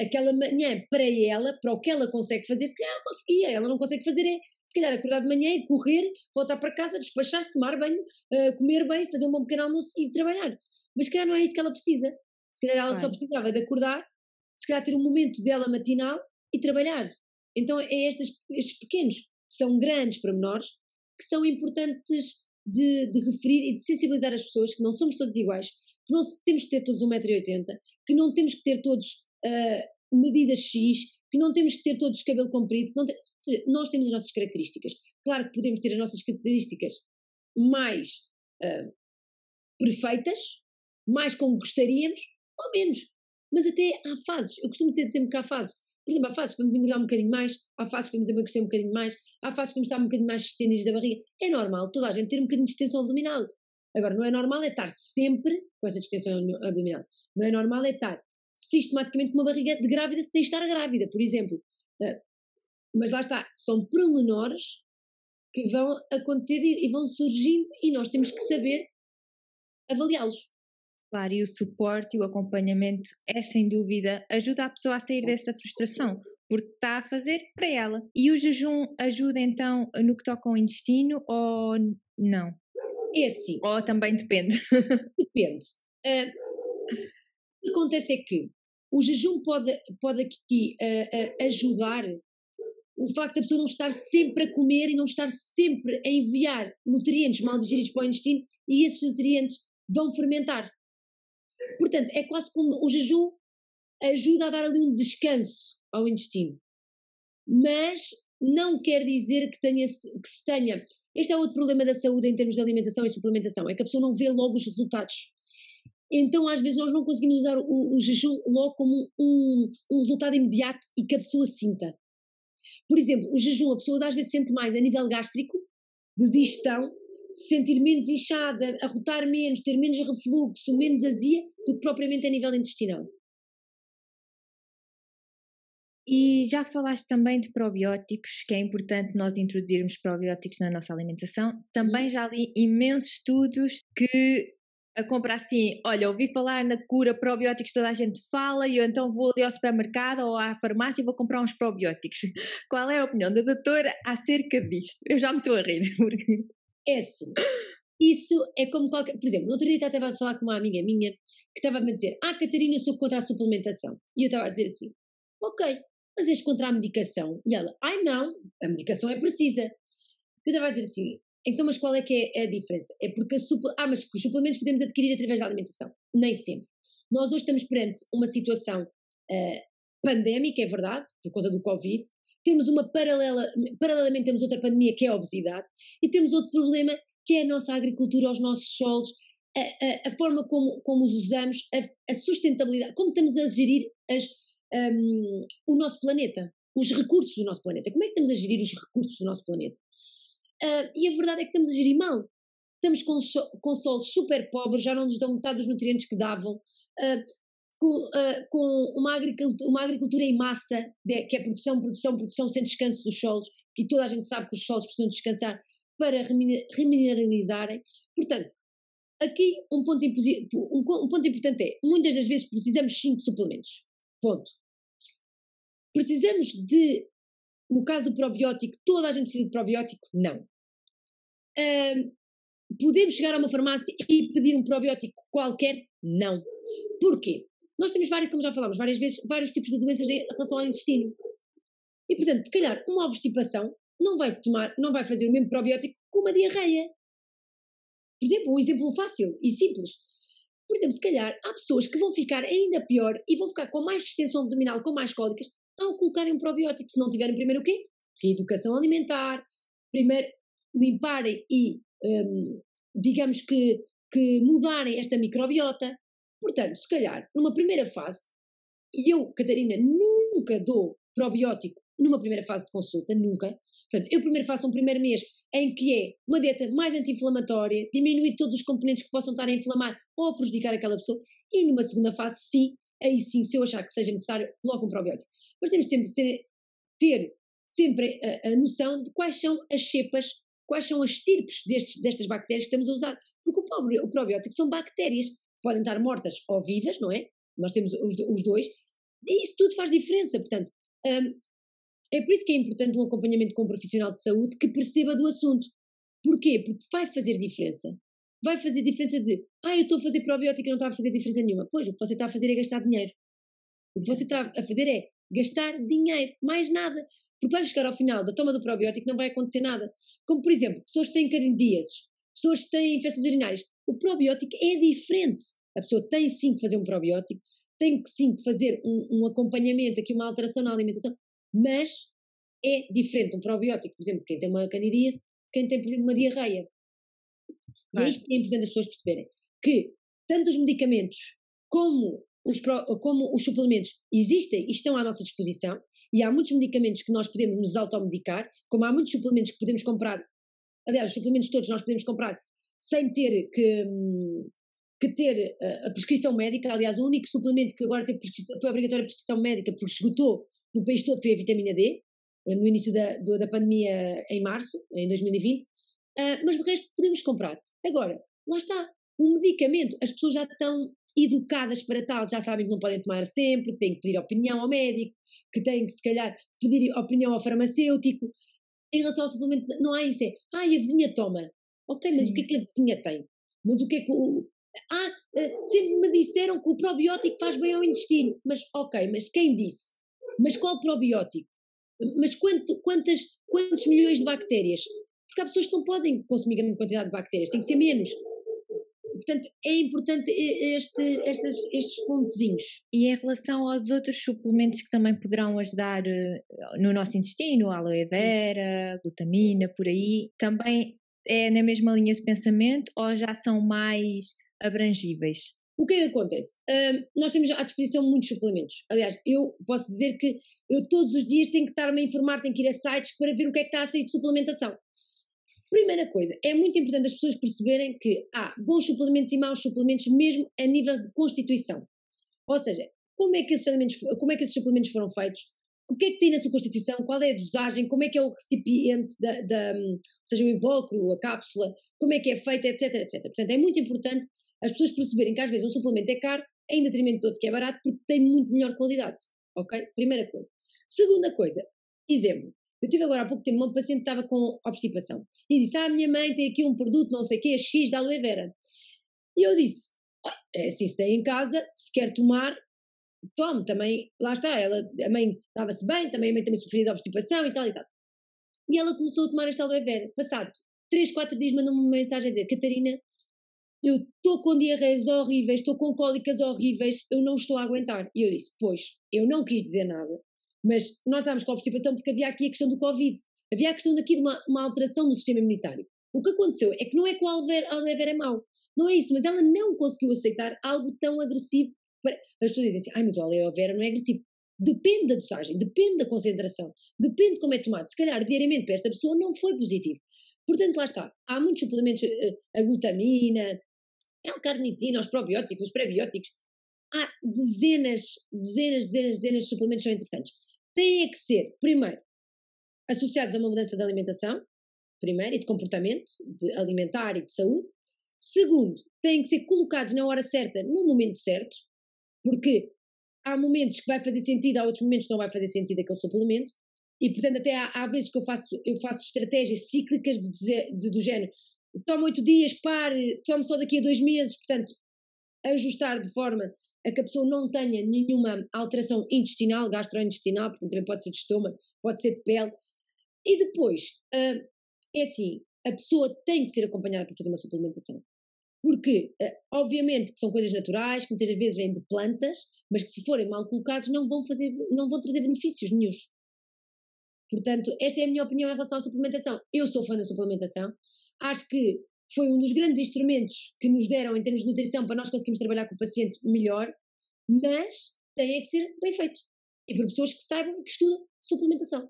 Speaker 3: aquela manhã para ela, para o que ela consegue fazer, se calhar ela conseguia, ela não consegue fazer é, se calhar acordar de manhã e correr, voltar para casa, despachar-se, tomar banho, uh, comer bem, fazer um bom pequeno almoço e trabalhar. Mas se calhar não é isso que ela precisa. Se calhar ela só precisava de acordar, se calhar ter um momento dela matinal e trabalhar. Então é estes, estes pequenos, que são grandes para menores, que são importantes de, de referir e de sensibilizar as pessoas que não somos todos iguais, que não temos que ter todos 1,80m, que não temos que ter todos uh, medida X, que não temos que ter todos cabelo comprido, ou seja, nós temos as nossas características. Claro que podemos ter as nossas características mais uh, perfeitas, mais como gostaríamos, ou menos. Mas até há fases. Eu costumo dizer sempre que há fases. Por exemplo, há fases que vamos engordar um bocadinho mais, há fases que vamos emagrecer um bocadinho mais, há fases que vamos estar um bocadinho mais estendidos da barriga. É normal toda a gente ter um bocadinho de extensão abdominal. Agora, não é normal é estar sempre com essa distensão abdominal. Não é normal é estar sistematicamente com uma barriga de grávida sem estar grávida, por exemplo. Uh, mas lá está, são pormenores que vão acontecer e, vão surgindo e nós temos que saber avaliá-los.
Speaker 1: Claro, e o suporte e o acompanhamento é sem dúvida ajuda a pessoa a sair dessa frustração, porque está a fazer para ela. E o jejum ajuda então no que toca ao intestino ou não?
Speaker 3: É assim.
Speaker 1: Ou também depende?
Speaker 3: Depende. Uh, acontece é que o jejum pode, pode aqui uh, uh, ajudar o facto da pessoa não estar sempre a comer e não estar sempre a enviar nutrientes mal digeridos para o intestino e esses nutrientes vão fermentar. Portanto, é quase como o jejum ajuda a dar ali um descanso ao intestino. Mas não quer dizer que, tenha, que se tenha. Este é outro problema da saúde em termos de alimentação e suplementação, é que a pessoa não vê logo os resultados. Então, às vezes, nós não conseguimos usar o, o jejum logo como um, um, resultado imediato e que a pessoa sinta. Por exemplo, o jejum, a pessoa às vezes sente mais a nível gástrico, de digestão, se sentir menos inchada, arrotar menos, ter menos refluxo, menos azia, do que propriamente a nível intestinal.
Speaker 1: E já falaste também de probióticos, que é importante nós introduzirmos probióticos na nossa alimentação. Também uhum. já li imensos estudos que a compra assim, olha, ouvi falar na cura probióticos, toda a gente fala, e eu então vou ali ao supermercado ou à farmácia e vou comprar uns probióticos. Qual é a opinião da doutora acerca disto? Eu já me estou a rir. Porque...
Speaker 3: É assim. Isso é como qualquer. Por exemplo, no outro dia estava a falar com uma amiga minha que estava a me dizer: Ah, Catarina, eu sou contra a suplementação. E eu estava a dizer assim: Ok, mas és contra a medicação? E ela: Ai não, a medicação é precisa. Eu estava a dizer assim: então, mas qual é que é a diferença? É porque suple... Ah, mas os suplementos podemos adquirir através da alimentação. Nem sempre. Nós hoje estamos perante uma situação uh, pandémica, é verdade, por conta do Covid, temos uma paralela, paralelamente temos outra pandemia que é a obesidade, e temos outro problema que é a nossa agricultura, os nossos solos, a, a, a forma como, como os usamos, a, a, sustentabilidade, como estamos a gerir as, um, o nosso planeta, os recursos do nosso planeta. Como é que estamos a gerir os recursos do nosso planeta? Uh, e a verdade é que estamos a gerir mal. Estamos com, com solos super pobres, já não nos dão metade dos nutrientes que davam, uh, com, uh, com uma, agricultura, uma agricultura em massa, de, que é produção, produção, produção, sem descanso dos solos, que toda a gente sabe que os solos precisam descansar para remineralizarem. Portanto, aqui um ponto, um, um ponto importante é, muitas das vezes precisamos sim de suplementos. Ponto. Precisamos de, no caso do probiótico, toda a gente precisa de probiótico? Não. Um, podemos chegar a uma farmácia e pedir um probiótico qualquer? Não. Porquê? Nós temos vários, como já falámos várias vezes, vários tipos de doenças em relação ao intestino. E portanto, se calhar uma obstipação não vai tomar, não vai fazer o mesmo probiótico que uma diarreia. Por exemplo, um exemplo fácil e simples. Por exemplo, se calhar há pessoas que vão ficar ainda pior e vão ficar com mais distensão abdominal, com mais cólicas, ao colocarem um probiótico, se não tiverem primeiro o quê? Reeducação alimentar, primeiro limparem e, um, digamos que, que mudarem esta microbiota. Portanto, se calhar, numa primeira fase, e eu, Catarina, nunca dou probiótico numa primeira fase de consulta, nunca. Portanto, eu primeiro faço um primeiro mês em que é uma dieta mais anti-inflamatória, diminuir todos os componentes que possam estar a inflamar ou a prejudicar aquela pessoa, e numa segunda fase, sim, aí sim, se eu achar que seja necessário, coloco um probiótico. Mas temos sempre de ter sempre a, a, noção de quais são as cepas, quais são as estirpes destes, destas bactérias que estamos a usar. Porque o, o probiótico são bactérias que podem estar mortas ou vivas, não é? Nós temos os, os dois, e isso tudo faz diferença. Portanto, um, é por isso que é importante um acompanhamento com um profissional de saúde que perceba do assunto. Porquê? Porque vai fazer diferença. Vai fazer diferença de, ah, eu estou a fazer probiótica e não está a fazer diferença nenhuma. Pois, o que você está a fazer é gastar dinheiro. O que você está a fazer é gastar dinheiro, mais nada. Porque vai chegar ao final da toma do probiótico não vai acontecer nada. Como, por exemplo, pessoas que têm candidíases, pessoas que têm infecções urinárias. O probiótico é diferente. A pessoa tem sim que fazer um probiótico, tem que sim que fazer um, um acompanhamento, aqui uma alteração na alimentação, mas é diferente um probiótico, por exemplo, quem tem uma candidíase, quem tem, por exemplo, uma diarreia. E é? Isto que é importante as pessoas perceberem, que tanto os medicamentos como os, como os suplementos existem e estão à nossa disposição, e há muitos medicamentos que nós podemos nos automedicar, como há muitos suplementos que podemos comprar, aliás, os suplementos todos nós podemos comprar sem ter que, que ter a, a prescrição médica, aliás, o único suplemento que agora teve foi obrigatória a prescrição médica porque esgotou no país todo foi a vitamina D, eh, no início da, da pandemia em março, em 2020, uh, ah, mas de resto podemos comprar. Agora, lá está, o medicamento, as pessoas já estão educadas para tal, já sabem que não podem tomar sempre, que têm que pedir opinião ao médico, que têm que se calhar pedir opinião ao farmacêutico. Em relação ao suplemento, não há isso, é, ah, a vizinha toma. Ok, mas Sim. o que é que a vizinha tem? Mas o que é que o, ah, eh, sempre me disseram que o probiótico faz bem ao intestino. Mas ok, mas quem disse? Mas qual probiótico? Mas quanto, quantas, quantos milhões de bactérias? Porque há pessoas que não podem consumir grande quantidade de bactérias, tem que ser menos. Portanto, é importante este, estes, estes pontozinhos.
Speaker 1: E em relação aos outros suplementos que também poderão ajudar eh, no nosso intestino, aloe vera, glutamina, por aí, também é na mesma linha de pensamento ou já são mais abrangíveis?
Speaker 3: O que é que acontece? Uh, nós temos à disposição muitos suplementos. Aliás, eu posso dizer que eu todos os dias tenho que estar-me a informar, tenho que ir a sites para ver o que é que está a sair de suplementação. Primeira coisa, é muito importante as pessoas perceberem que há bons suplementos e maus suplementos mesmo a nível de constituição. Ou seja, como é que esses, alimentos, como é que esses suplementos foram feitos, o que é que tem na sua constituição, qual é a dosagem, como é que é o recipiente, da, da, ou seja, o invólucro, a cápsula, como é que é feita, etc, etc. Portanto, é muito importante as pessoas perceberem que às vezes um suplemento é caro em detrimento do outro que é barato porque tem muito melhor qualidade. Ok? Primeira coisa. Segunda coisa, exemplo. Eu tive agora há pouco tempo uma paciente que estava com obstipação e disse: Ah, minha mãe tem aqui um produto, não sei o que, é X da aloe vera. E eu disse: é assim, se tem em casa, se quer tomar, tome também. Lá está, ela, a mãe estava-se bem, também a mãe também sofria de obstipação e tal e tal. E ela começou a tomar esta aloe vera. Passado 3, 4 dias mandou-me uma mensagem a dizer: Catarina, eu estou com diarreias horríveis, estou com cólicas horríveis, eu não estou a aguentar. E eu disse, pois, eu não quis dizer nada, mas nós estávamos com obstipação porque havia aqui a questão do Covid, havia a questão daqui de uma, uma alteração no sistema imunitário. O que aconteceu é que não é que o Alver é mau, não é isso, mas ela não conseguiu aceitar algo tão agressivo. Para... As pessoas dizem assim, ai, mas o aloe vera não é agressivo. Depende da dosagem, depende da concentração, depende de como é tomado. Se calhar diariamente para esta pessoa não foi positivo. Portanto, lá está. Há muitos suplementos, eh, a glutamina, L-carnitina, os probióticos, os prebióticos. Há dezenas, dezenas, dezenas, dezenas de suplementos que são interessantes. Têm que ser, primeiro, associados a uma mudança de alimentação, primeiro, e de comportamento, de alimentar e de saúde. Segundo, têm que ser colocados na hora certa, no momento certo, porque há momentos que vai fazer sentido, há outros momentos que não vai fazer sentido aquele suplemento, e portanto até há, há vezes que eu faço, eu faço estratégias cíclicas do género, toma oito dias, pare, tome só daqui a dois meses, portanto ajustar de forma a que a pessoa não tenha nenhuma alteração intestinal, gastrointestinal, portanto também pode ser de estômago, pode ser de pele, e depois, uh, é assim, a pessoa tem que ser acompanhada para fazer uma suplementação. Porque, uh, obviamente, que são coisas naturais, que muitas vezes vêm de plantas, mas que se forem mal colocados não vão fazer, não vão trazer benefícios nenhums. Portanto, esta é a minha opinião em relação à suplementação. Eu sou fã da suplementação. Acho que foi um dos grandes instrumentos que nos deram em termos de nutrição para nós conseguirmos trabalhar com o paciente melhor, mas tem é que ser bem feito. E por pessoas que saibam e que estudam suplementação.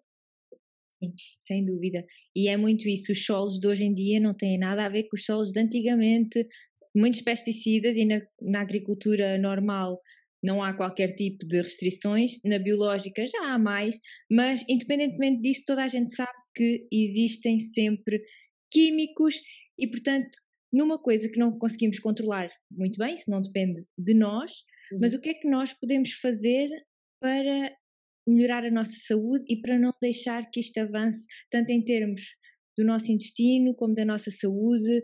Speaker 1: Sim, sem dúvida. E é muito isso. Os solos de hoje em dia não têm nada a ver com os solos de antigamente. Muitos pesticidas e na, na agricultura normal não há qualquer tipo de restrições. Na biológica já há mais, mas independentemente disso, toda a gente sabe que existem sempre químicos e, portanto, numa coisa que não conseguimos controlar muito bem, se não depende de nós, uhum. mas o que é que nós podemos fazer para melhorar a nossa saúde e para não deixar que isto avance tanto em termos do nosso intestino como da nossa saúde.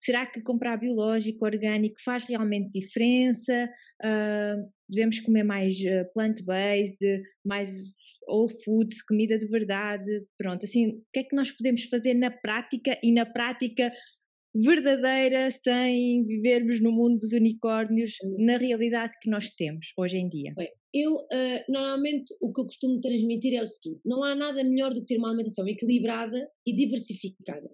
Speaker 1: Será que comprar biológico, orgânico faz realmente diferença? Uh, devemos comer mais uh, plant-based, mais whole foods, comida de verdade? Pronto, assim, o que é que nós podemos fazer na prática e na prática verdadeira sem vivermos no mundo dos unicórnios na realidade que nós temos hoje em dia?
Speaker 3: Bem, eu uh, normalmente o que eu costumo transmitir é o seguinte: não há nada melhor do que ter uma alimentação equilibrada e diversificada.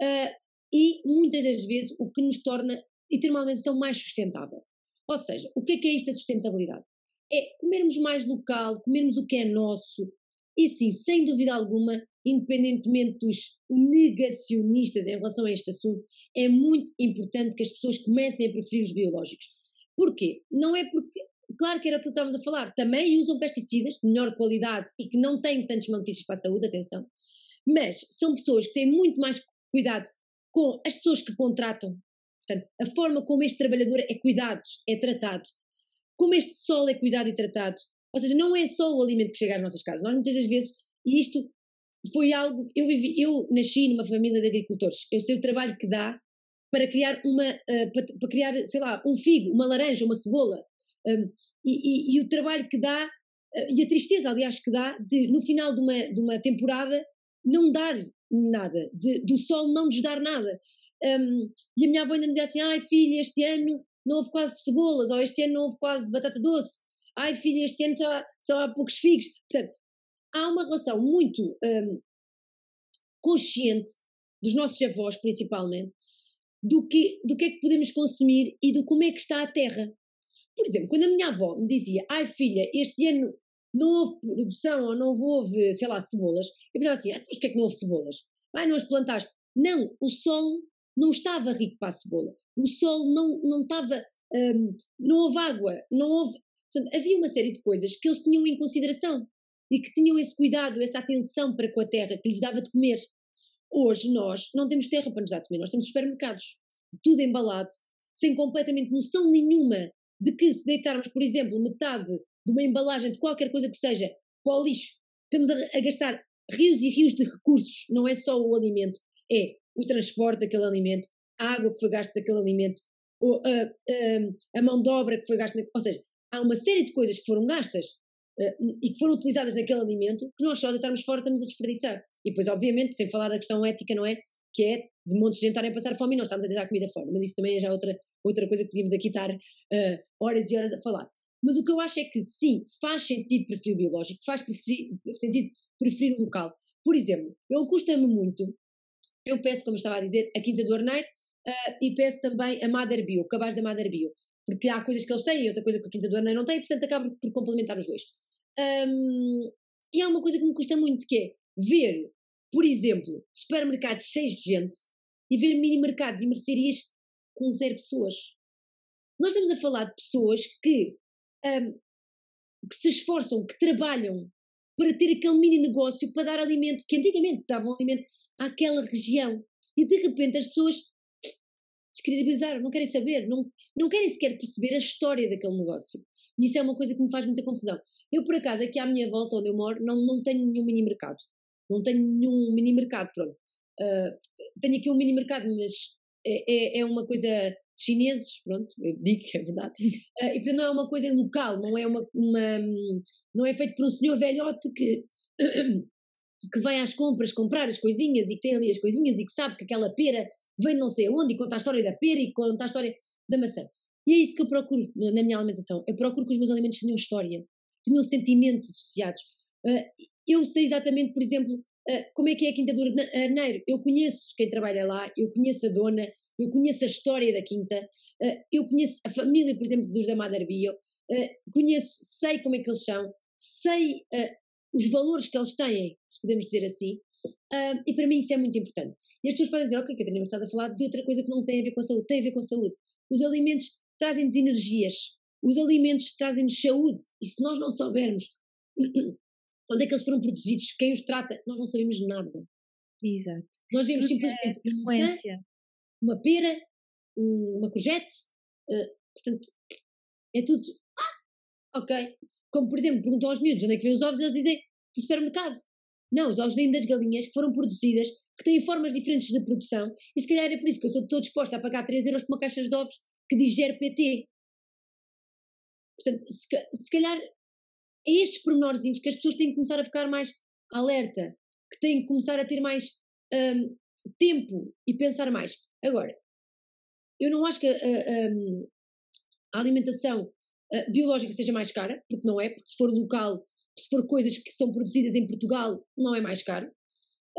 Speaker 3: Uh, e muitas das vezes o que nos torna e ter uma alimentação mais sustentável. Ou seja, o que é que é isto da sustentabilidade? É comermos mais local, comermos o que é nosso, e sim, sem dúvida alguma, independentemente dos negacionistas em relação a este assunto, é muito importante que as pessoas comecem a preferir os biológicos. Porquê? Não é porque, claro que era aquilo que estávamos a falar, também usam pesticidas de melhor qualidade e que não têm tantos malefícios para a saúde, atenção, mas são pessoas que têm muito mais cuidado com as pessoas que contratam, portanto, a forma como este trabalhador é cuidado, é tratado, como este sol é cuidado e tratado. Ou seja, não é só o alimento que chega às nossas casas. Nós muitas das vezes, e isto foi algo, eu vivi, eu nasci numa família de agricultores, eu sei o trabalho que dá para criar uma, uh, para, para, criar, sei lá, um figo, uma laranja, uma cebola, um, e, e, e, o trabalho que dá, uh, e a tristeza, aliás, que dá de, no final de uma, de uma temporada, não dar nada, de, do sol não nos dar nada. Um, e a minha avó ainda me dizia assim: ai filha, este ano não houve quase cebolas, ou este ano não houve quase batata doce, ai filha, este ano só, só há poucos figos. Portanto, há uma relação muito um, consciente dos nossos avós, principalmente, do que, do que é que podemos consumir e do como é que está a terra. Por exemplo, quando a minha avó me dizia, ai filha, este ano não houve produção ou não houve, sei lá, cebolas, eu pensava assim, ah, mas porquê é que não houve cebolas? Ai, não as plantaste. Não, o solo não estava rico para a cebola. O solo não, não estava, um, não houve água, não houve... Portanto, havia uma série de coisas que eles tinham em consideração e que tinham esse cuidado, essa atenção para com a terra que lhes dava de comer. Hoje nós não temos terra para nos dar de comer, nós temos supermercados, tudo embalado, sem completamente noção nenhuma de que se deitarmos, por exemplo, metade de uma embalagem de qualquer coisa que seja para o lixo, estamos a, a gastar rios e rios de recursos, não é só o alimento, é o transporte daquele alimento, a água que foi gasta daquele alimento, ou, a, a, mão de obra que foi gasta, ou seja, há uma série de coisas que foram gastas uh, e que foram utilizadas naquele alimento que nós só deitarmos fora estamos a desperdiçar. E depois, obviamente, sem falar da questão ética, não é? que é de montes de gente estarem a passar fome e nós estamos a tentar comida fora. Mas isso também é já outra, outra coisa que podíamos aqui estar uh, horas e horas a falar. Mas o que eu acho é que sim, faz sentido preferir o biológico, faz preferir, sentido preferir o local. Por exemplo, eu custa-me muito, eu peço, como estava a dizer, a Quinta do Arneiro uh, e peço também a Mother Bio, o cabaz da Mother Bio, porque há coisas que eles têm e outra coisa que a Quinta do Arneiro não tem, portanto acabo por complementar os dois. Um, e há uma coisa que me custa muito, que é ver, por exemplo, supermercados cheios de gente e ver mini mercados e mercearias com zero pessoas. Nós estamos a falar de pessoas que, um, que se esforçam, que trabalham para ter aquele mini negócio, para dar alimento, que antigamente davam alimento àquela região. E de repente as pessoas descredibilizaram, não querem saber, não, não querem sequer perceber a história daquele negócio. E isso é uma coisa que me faz muita confusão. Eu, por acaso, aqui à minha volta, onde eu moro, não, não tenho nenhum mini mercado. Não tenho nenhum mini mercado, pronto. Uh, tenho aqui um mini mercado, mas é, é, é, uma coisa chineses, pronto, eu digo que é verdade. Uh, e portanto não é uma coisa local, não é uma, uma não é feito por um senhor velhote que que vai às compras comprar as coisinhas e que tem ali as coisinhas e que sabe que aquela pera vem não sei onde e conta a história da pera e conta a história da maçã. E é isso que eu procuro na minha alimentação. Eu procuro que os meus alimentos tenham história, tenham sentimentos associados. Uh, eu sei exatamente, por exemplo, uh, como é que é a Quinta do Arneiro. Eu conheço quem trabalha lá, eu conheço a dona, eu conheço a história da Quinta, uh, eu conheço a família, por exemplo, dos da Madre Bio, conheço, sei como é que eles são, sei os valores que eles têm, se podemos dizer assim, e para mim isso é muito importante. E as pessoas podem dizer, ok, Catarina, mas estás a falar de outra coisa que não tem a ver com a saúde, tem a ver com a saúde. Os alimentos trazem-nos energias, os alimentos trazem-nos saúde, e se nós não soubermos onde é que eles foram produzidos, quem os trata, nós não sabemos nada.
Speaker 1: Exato.
Speaker 3: Nós vemos Tudo simplesmente é maçã, uma pera, uma courgette, uh, portanto, é tudo, ah, ok. Como, por exemplo, perguntam aos miúdos onde é que vêm os ovos, eles dizem do supermercado. Não, os ovos vêm das galinhas que foram produzidas, que têm formas diferentes de produção, e se calhar é por isso que eu sou toda disposta a pagar 3 euros por uma caixa de ovos que diz PT. Portanto, se, se calhar é estes pormenorzinhos que as pessoas têm que começar a ficar mais alerta, que têm que começar a ter mais um, tempo e pensar mais. Agora, eu não acho que a, a, a alimentação uh, biológica seja mais cara, porque não é, porque se for local, se for coisas que são produzidas em Portugal, não é mais caro.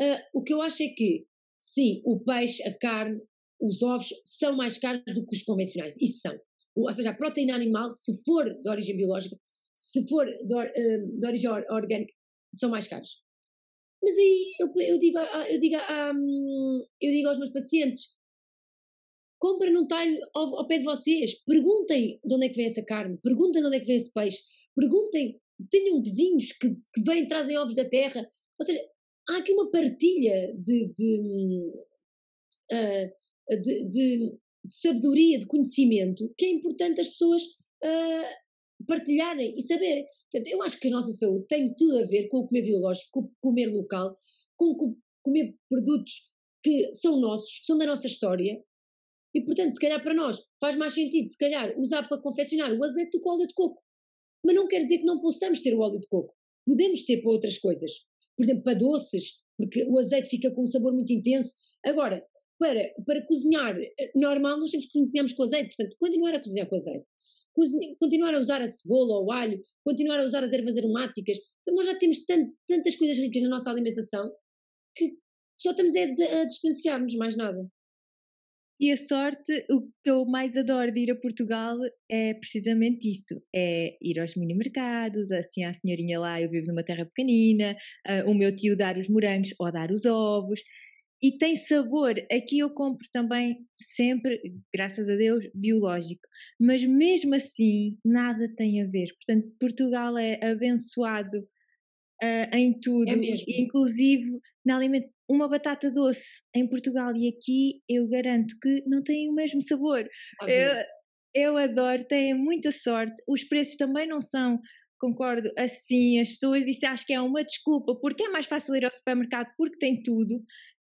Speaker 3: Uh, o que eu acho é que, sim, o peixe, a carne, os ovos são mais caros do que os convencionais. Isso são. Ou seja, a proteína animal, se for de origem biológica, se for de, uh, de origem orgânica, são mais caros. Mas aí eu, eu, digo, eu, digo, eu digo aos meus pacientes: comprem num talho ao, ao, pé de vocês, perguntem de onde é que vem essa carne, perguntem de onde é que vem esse peixe, perguntem, tenham vizinhos que, que vêm trazem ovos da terra. Ou seja, há aqui uma partilha de, de, uh, de, de, sabedoria, de conhecimento, que é importante as pessoas uh, partilharem e saberem. Portanto, eu acho que a nossa saúde tem tudo a ver com o comer biológico, com o comer local, com o comer produtos que são nossos, que são da nossa história. E, portanto, se calhar para nós faz mais sentido, se calhar, usar para confeccionar o azeite do que o óleo de coco. Mas não quer dizer que não possamos ter o óleo de coco. Podemos ter para outras coisas. Por exemplo, para doces, porque o azeite fica com um sabor muito intenso. Agora, para, para cozinhar normal, nós temos que cozinharmos com azeite. Portanto, continuar a cozinhar com azeite continuar a usar a cebola ou o alho, continuar a usar as ervas aromáticas. Nós já temos tant, tantas coisas ricas na nossa alimentação que só estamos a, a distanciar-nos, mais nada.
Speaker 1: E a sorte, o que eu mais adoro de ir a Portugal é precisamente isso: é ir aos mini mercados, assim a senhorinha lá, eu vivo numa terra pequenina, uh, o meu tio dar os morangos ou dar os ovos, e tem sabor. Aqui eu compro também sempre, graças a Deus, biológico, mas mesmo assim nada tem a ver. Portanto, Portugal é abençoado uh, em tudo, é inclusive na alimentação. Uma batata doce em Portugal e aqui eu garanto que não tem o mesmo sabor. Eu, eu adoro, tem muita sorte. Os preços também não são concordo assim, as pessoas dizem acho que é uma desculpa, porque é mais fácil ir ao supermercado porque tem tudo,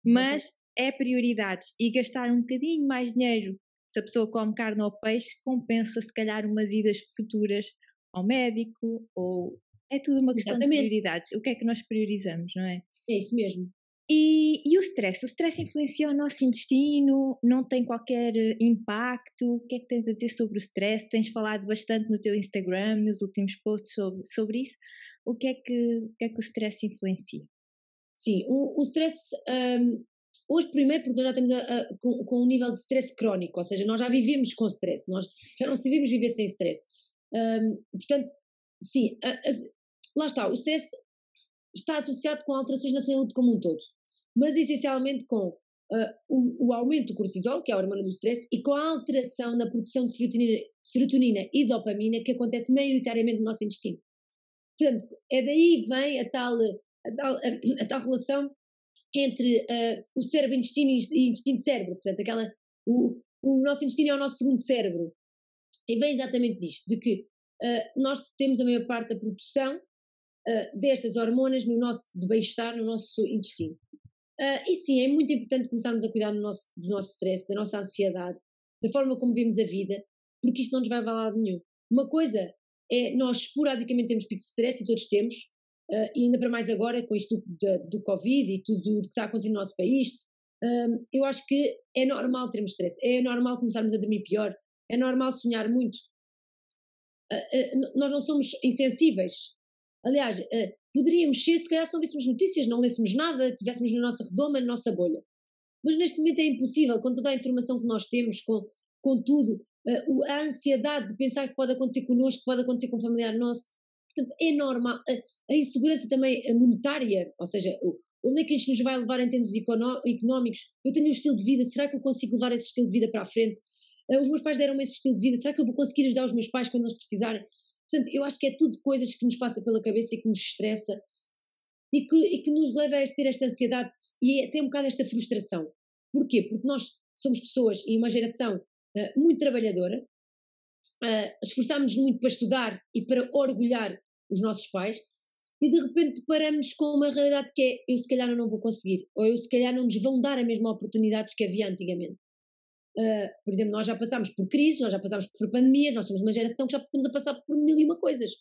Speaker 1: mas é prioridades e gastar um bocadinho mais dinheiro se a pessoa come carne ou peixe compensa se calhar umas idas futuras ao médico ou é tudo uma questão Exatamente. de prioridades. O que é que nós priorizamos, não é?
Speaker 3: É isso mesmo.
Speaker 1: e, e, o stress? O stress influencia o nosso intestino? Não tem qualquer impacto? O que é que tens a dizer sobre o stress? Tens falado bastante no teu Instagram, nos últimos posts sobre, sobre isso. O que, é que, o que é que o stress influencia?
Speaker 3: Sim, o, o stress. Um, hoje, primeiro, porque nós já estamos a, a, com, com um nível de stress crónico, ou seja, nós já vivemos com stress, nós já não sabemos viver sem stress. Um, portanto, sim, a, lá está, o stress está associado com alterações na saúde como um todo, mas essencialmente com uh, o, o, aumento do cortisol, que é a hormona do stress, e com a alteração na produção de serotonina, serotonina e dopamina que acontece maioritariamente no nosso intestino. Portanto, é daí vem a tal, a tal, a, a tal relação entre uh, o cérebro-intestino e intestino-cérebro. Portanto, aquela, o, o nosso intestino é o nosso segundo cérebro. E vem exatamente disto, de que uh, nós temos a maior parte da produção uh, destas hormonas no nosso, de bem-estar no nosso intestino. Uh, e sim, é muito importante começarmos a cuidar do nosso, do nosso stress, da nossa ansiedade, da forma como vemos a vida, porque isto não nos vai a lado nenhum. Uma coisa é nós esporadicamente temos picos de stress e todos temos, uh, e ainda para mais agora com isto do, do Covid e tudo o que está acontecendo no nosso país, um, eu acho que é normal termos stress, é normal começarmos a dormir pior, é normal sonhar muito. Uh, nós não somos insensíveis Aliás, uh, poderíamos ser se calhar se não víssemos notícias, não lêssemos nada, estivéssemos na nossa redoma, na nossa bolha. Mas neste momento é impossível, com toda a informação que nós temos, com, com tudo, uh, a ansiedade de pensar que pode acontecer connosco, que pode acontecer com um familiar nosso. Portanto, é normal. A, a insegurança também monetária, ou seja, onde é que isto nos vai levar em termos económicos? Eu tenho um estilo de vida, será que eu consigo levar esse estilo de vida para a frente? Os meus pais deram-me esse estilo de vida, será que eu vou conseguir ajudar os meus pais quando eles precisarem? Portanto, eu acho que é tudo coisas que nos passa pela cabeça e que nos estressa e que, e que nos leva a ter esta ansiedade e até um bocado esta frustração. Porquê? Porque nós somos pessoas e uma geração uh, muito trabalhadora, uh, esforçámos-nos muito para estudar e para orgulhar os nossos pais, e de repente paramos com uma realidade que é eu se calhar não vou conseguir, ou eu se calhar não nos vão dar a mesma oportunidades que havia antigamente. Uh, por exemplo, nós já passámos por crises, nós já passámos por pandemias, nós somos uma geração que já estamos a passar por mil e uma coisas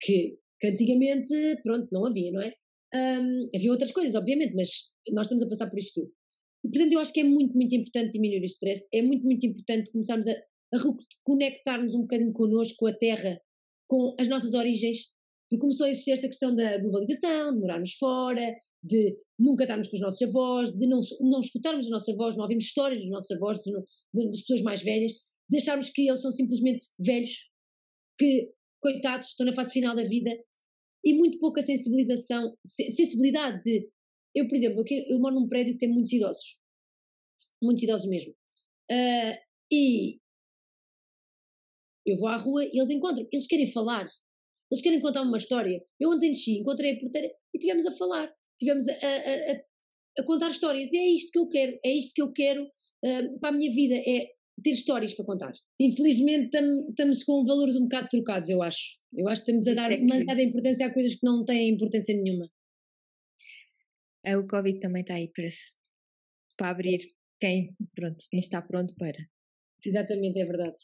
Speaker 3: que, que antigamente, pronto, não havia, não é? Um, havia outras coisas, obviamente, mas nós estamos a passar por isto tudo. E, portanto, eu acho que é muito, muito importante diminuir o stress, é muito, muito importante começarmos a, a reconectar-nos um bocadinho connosco, com a Terra, com as nossas origens, porque começou a existir esta questão da globalização, de morarmos fora, de nunca estarmos com os nossos avós, de não, não escutarmos os nossos avós, não ouvirmos histórias dos nossos avós, de, de, das pessoas mais velhas, de acharmos que eles são simplesmente velhos, que, coitados, estão na fase final da vida, e muito pouca sensibilização, sensibilidade de. Eu, por exemplo, aqui, eu moro num prédio que tem muitos idosos, muitos idosos mesmo. Uh, e eu vou à rua e eles encontram, eles querem falar, eles querem contar uma história. Eu ontem desci, encontrei a porteira e tivemos a falar tivemos a, a, a, a, contar histórias. E é isto que eu quero, é isto que eu quero uh, para a minha vida, é ter histórias para contar. Infelizmente estamos com valores um bocado trocados, eu acho. Eu acho que estamos a dar é demasiada importância a coisas que não têm importância nenhuma.
Speaker 1: É, o Covid também está aí para, para abrir quem, pronto, quem está pronto para.
Speaker 3: Exatamente, é verdade.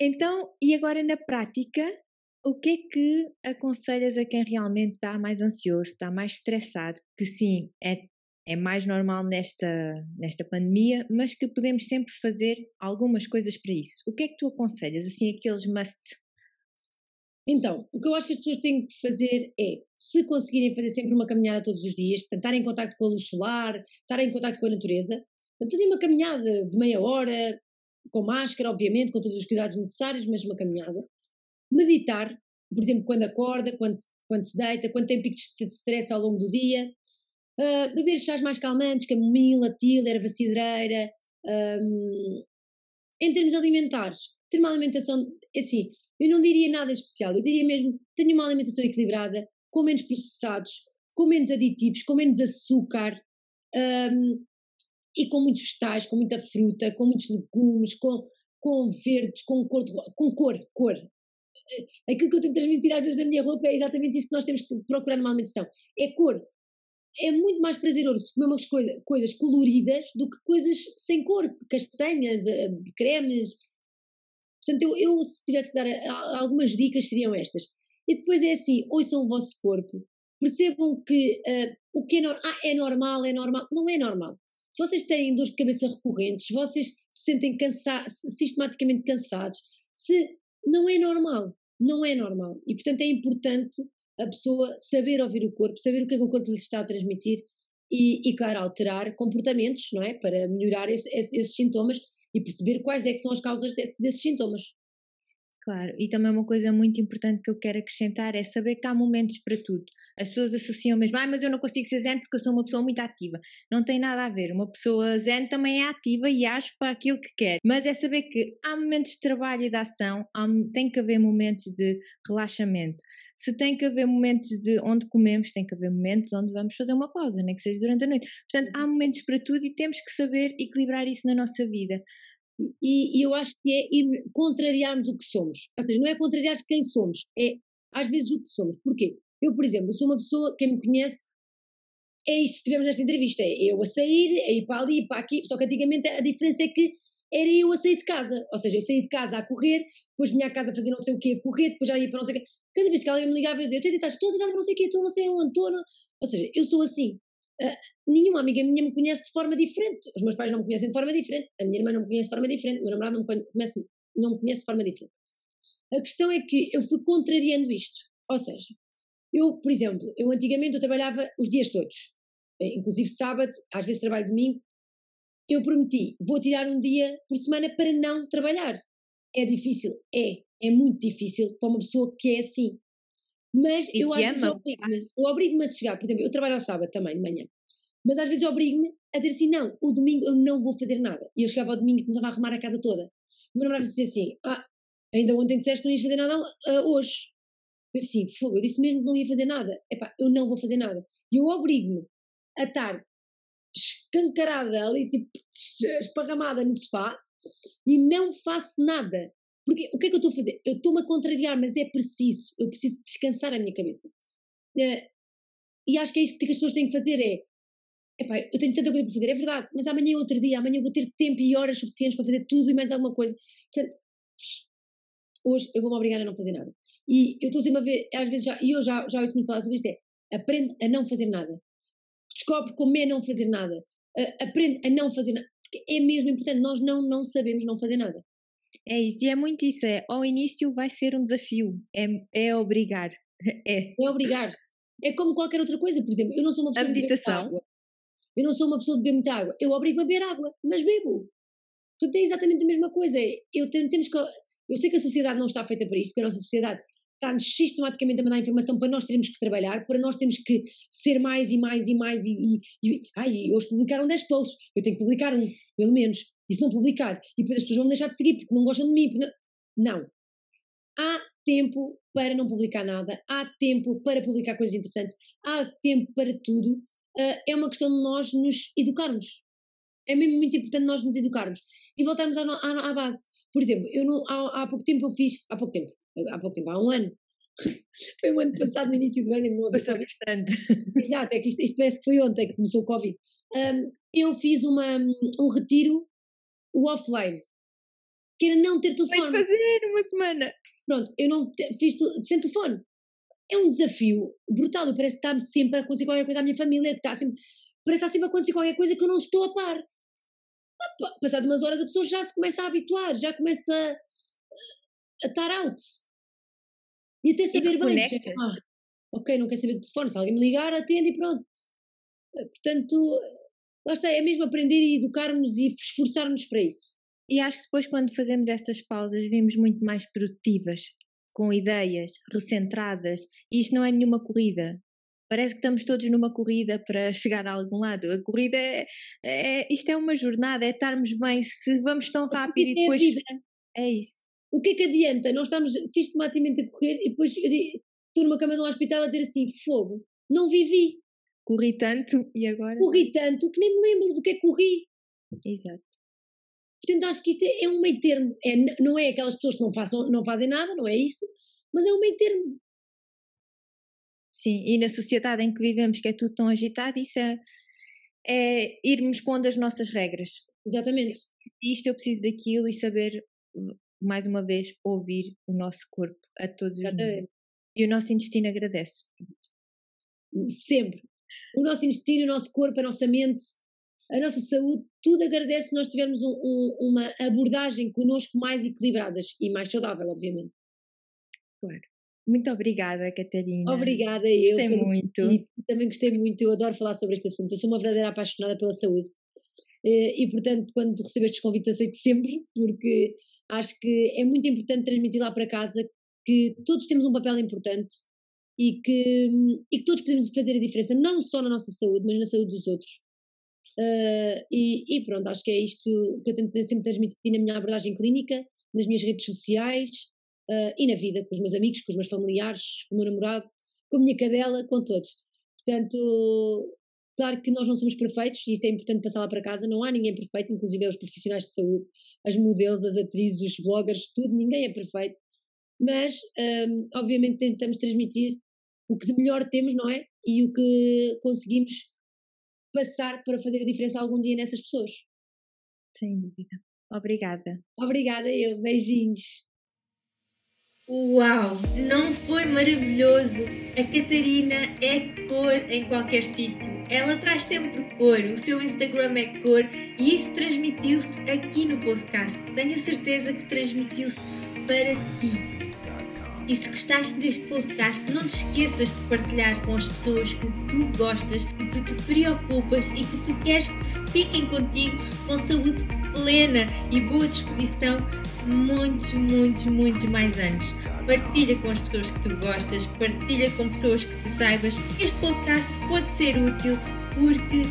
Speaker 1: Então, e agora na prática, o que é que aconselhas a quem realmente está mais ansioso, está mais estressado, que sim, é, é mais normal nesta, nesta pandemia, mas que podemos sempre fazer algumas coisas para isso? O que é que tu aconselhas, assim, aqueles must?
Speaker 3: Então, o que eu acho que as pessoas têm que fazer é, se conseguirem fazer sempre uma caminhada todos os dias, portanto, estar em contato com a luz solar, estar em contato com a natureza, fazer uma caminhada de meia hora, com máscara, obviamente, com todos os cuidados necessários, mas uma caminhada meditar, por exemplo, quando acorda, quando, quando se deita, quando tem picos de stress ao longo do dia, uh, beber chás mais calmantes, camomila, tila, erva cidreira, um, em termos alimentares, ter uma alimentação, é assim, eu não diria nada especial, eu diria mesmo, tenha uma alimentação equilibrada, com menos processados, com menos aditivos, com menos açúcar, um, e com muitos vegetais, com muita fruta, com muitos legumes, com, com verdes, com cor, com cor, cor aquilo que eu tento transmitir às vezes na minha roupa é exatamente isso que nós temos que procurar numa alimentação. É cor. É muito mais prazeroso comer umas coisa, coisas coloridas do que coisas sem cor, castanhas, eh, cremes. Portanto, eu, eu se tivesse que dar algumas dicas seriam estas. E depois é assim, ouçam o vosso corpo, percebam que uh, o que é, no ah, é normal, é normal. Não é normal. Se vocês têm dores de cabeça recorrentes, se vocês se sentem cansa sistematicamente cansados, se não é normal, não é normal. E portanto é importante a pessoa saber ouvir o corpo, saber o que é que o corpo lhe está a transmitir e, e claro, alterar comportamentos, não é? Para melhorar esse, esse, esses sintomas e perceber quais é que são as causas desse, desses sintomas.
Speaker 1: Claro, e também uma coisa muito importante que eu quero acrescentar é saber que há momentos para tudo. As pessoas associam mesmo, ah, mas eu não consigo ser zen porque eu sou uma pessoa muito ativa. Não tem nada a ver. Uma pessoa zen também é ativa e age para aquilo que quer. Mas é saber que há momentos de trabalho e de ação, há, tem que haver momentos de relaxamento. Se tem que haver momentos de onde comemos, tem que haver momentos onde vamos fazer uma pausa, nem que seja durante a noite. Portanto, há momentos para tudo e temos que saber equilibrar isso na nossa vida.
Speaker 3: E, e, eu acho que é contrariarmos o que somos. Ou seja, não é contrariar quem somos, é às vezes o que somos. Porquê? Eu, por exemplo, sou uma pessoa, quem me conhece, é isto que estivemos nesta entrevista, é eu a sair, a ir para ali, para aqui, só que antigamente a diferença é que era eu a sair de casa, ou seja, eu saí de casa a correr, depois vinha a casa a fazer não sei o quê, a correr, depois já ia para não sei o quê. Cada vez que alguém me ligava, eu dizia, estou a tentar não sei o quê, estou não sei onde, estou... Ou seja, eu sou assim. Nenhuma amiga minha me conhece de forma diferente. Os meus pais não me conhecem de forma diferente. A minha irmã não me conhece de forma diferente. O meu namorado não me conhece, não me conhece de forma diferente. A questão é que eu fui contrariando isto. Ou seja, eu, por exemplo, eu antigamente eu trabalhava os dias todos. Eh, inclusive sábado, às vezes trabalho domingo. Eu prometi, vou tirar um dia por semana para não trabalhar. É difícil? É. É muito difícil para uma pessoa que é assim. Mas e eu às vezes obrigo-me obrigo a chegar, por exemplo, eu trabalho ao sábado também, de manhã, mas às vezes obrigo-me a dizer assim: não, o domingo eu não vou fazer nada. E eu chegava ao domingo e começava a arrumar a casa toda. O meu namorado dizia assim: ah, ainda ontem disseste que não ias fazer nada uh, hoje. Eu disse: sim, fogo, eu disse mesmo que não ia fazer nada. Epá, eu não vou fazer nada. E eu obrigo-me a estar escancarada ali, tipo, esparramada no sofá e não faço nada. Porque o que é que eu estou a fazer? Eu estou-me a contrariar, mas é preciso. Eu preciso descansar a minha cabeça. Uh, e acho que é isso que as pessoas têm que fazer: é epá, eu tenho tanta coisa para fazer, é verdade, mas amanhã é outro dia, amanhã eu vou ter tempo e horas suficientes para fazer tudo e mais alguma coisa. Portanto, hoje eu vou-me obrigar a não fazer nada. E eu estou sempre a ver, às vezes já, e eu já, já ouço muito falar sobre isto: é aprende a não fazer nada. Descobre como é não fazer nada. Uh, aprende a não fazer nada. Porque é mesmo importante, nós não, não sabemos não fazer nada.
Speaker 1: É isso, e é muito isso. É, ao início vai ser um desafio, é, é obrigar. É.
Speaker 3: é obrigar. É como qualquer outra coisa, por exemplo, eu não sou uma pessoa.
Speaker 1: A meditação.
Speaker 3: De eu não sou uma pessoa de beber muita água. Eu obrigo-me a beber água, mas bebo. Portanto, é exatamente a mesma coisa. Eu, temos que, eu sei que a sociedade não está feita para isto, porque a nossa sociedade está-nos sistematicamente a mandar informação para nós termos que trabalhar, para nós termos que ser mais e mais e mais. E, e, e ai, hoje publicaram 10 posts, eu tenho que publicar um, pelo menos. E se não publicar, e depois as pessoas vão me deixar de seguir porque não gostam de mim. Não. não. Há tempo para não publicar nada, há tempo para publicar coisas interessantes, há tempo para tudo. Uh, é uma questão de nós nos educarmos. É mesmo muito importante nós nos educarmos e voltarmos à, à, à base. Por exemplo, eu não, há, há pouco tempo eu fiz, há pouco tempo, há pouco tempo, há um ano, foi o ano passado, no início do ano, não
Speaker 1: passou bastante.
Speaker 3: Exato, é que isto, isto, parece que foi ontem que começou o Covid. Um, eu fiz uma, um retiro o offline, que era não ter telefone.
Speaker 1: Vais fazer uma semana.
Speaker 3: Pronto, eu não te, fiz sem telefone. É um desafio brutal. Eu parece que está-me sempre a acontecer qualquer coisa à minha família, que está sempre, parece que está sempre a acontecer qualquer coisa que eu não estou a par. Passado umas horas a pessoa já se começa a habituar, já começa a, a estar out. E até saber e bem. Já, ah, ok, não quer saber do telefone, se alguém me ligar, atende e pronto. Portanto, lá está, é mesmo aprender e educar-nos e esforçar-nos para isso.
Speaker 1: E acho que depois, quando fazemos essas pausas, vimos muito mais produtivas, com ideias recentradas. E isto não é nenhuma corrida. Parece que estamos todos numa corrida para chegar a algum lado. A corrida é, é isto é uma jornada, é estarmos bem. Se vamos tão rápido e é depois. É, é isso.
Speaker 3: O que é que adianta? Nós estamos sistematicamente a correr e depois estou numa cama de um hospital a dizer assim: fogo, não vivi.
Speaker 1: Corri tanto e agora.
Speaker 3: Corri tanto que nem me lembro do que é que corri.
Speaker 1: Exato.
Speaker 3: Portanto, acho que isto é, é um meio termo. É, não é aquelas pessoas que não, façam, não fazem nada, não é isso, mas é um meio termo.
Speaker 1: Sim, e na sociedade em que vivemos, que é tudo tão agitado, isso é, é irmos pondo as nossas regras.
Speaker 3: Exatamente.
Speaker 1: Isto eu preciso daquilo e saber, mais uma vez, ouvir o nosso corpo a todos os níveis. E o nosso intestino agradece.
Speaker 3: Sempre. O nosso intestino, o nosso corpo, a nossa mente, a nossa saúde, tudo agradece se nós tivermos um, um, uma abordagem connosco mais equilibradas e mais saudável, obviamente.
Speaker 4: Claro. Muito obrigada, Catarina.
Speaker 3: Obrigada, eu.
Speaker 4: Gostei pelo... muito.
Speaker 3: E também gostei muito, eu adoro falar sobre este assunto. Eu sou uma verdadeira apaixonada pela saúde. Eh, e, portanto, quando recebo estes convites, aceito sempre, porque acho que é muito importante transmitir lá para casa que todos temos um papel importante e que, e que todos podemos fazer a diferença, não só na nossa saúde, mas na saúde dos outros. Uh, e, e, pronto, acho que é isto que eu tento sempre transmitir na minha abordagem clínica, nas minhas redes sociais uh, e na vida, com os meus amigos, com os meus familiares, com o meu namorado, com a minha cadela, com todos. Portanto, claro que nós não somos perfeitos e isso é importante passar lá para casa, não há ninguém perfeito, inclusive os profissionais de saúde, as modelos, as atrizes, os bloggers, tudo, ninguém é perfeito. Mas, um, obviamente, tentamos transmitir o que de melhor temos, não é? E o que conseguimos passar para fazer a diferença algum dia nessas pessoas.
Speaker 4: Sem dúvida. Obrigada.
Speaker 3: Obrigada, eu. Beijinhos.
Speaker 1: Uau! Não foi maravilhoso? A Catarina é cor em qualquer sítio. Ela traz sempre cor, o seu Instagram é cor e isso transmitiu-se aqui no podcast. Tenho a certeza que transmitiu-se para ti. E se gostaste deste podcast, não te esqueças de partilhar com as pessoas que tu gostas, que tu te preocupas e que tu queres que fiquem contigo com saúde plena e boa disposição muitos, muitos, muitos mais anos. Partilha com as pessoas que tu gostas, partilha com pessoas que tu saibas. Este podcast pode ser útil porque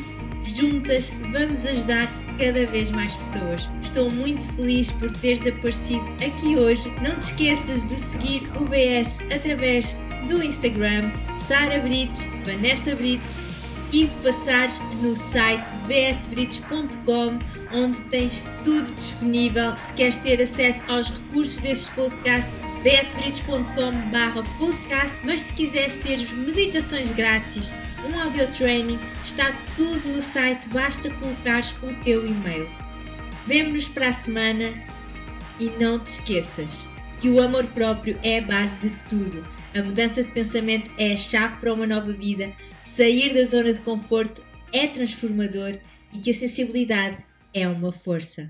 Speaker 1: juntas vamos ajudar cada vez mais pessoas. Estou muito feliz por teres aparecido aqui hoje. Não te esqueças de seguir o VS através do Instagram Sara Brites, Vanessa Brites e passares no site vsbrites.com onde tens tudo disponível se queres ter acesso aos recursos deste podcast bsbrites.com podcast mas se quiseres ter meditações grátis um audio training, está tudo no site, basta colocares o teu e-mail. Vemo-nos para a semana e não te esqueças que o amor próprio é a base de tudo. A mudança de pensamento é a chave para uma nova vida. Sair da zona de conforto é transformador e que a sensibilidade é uma força.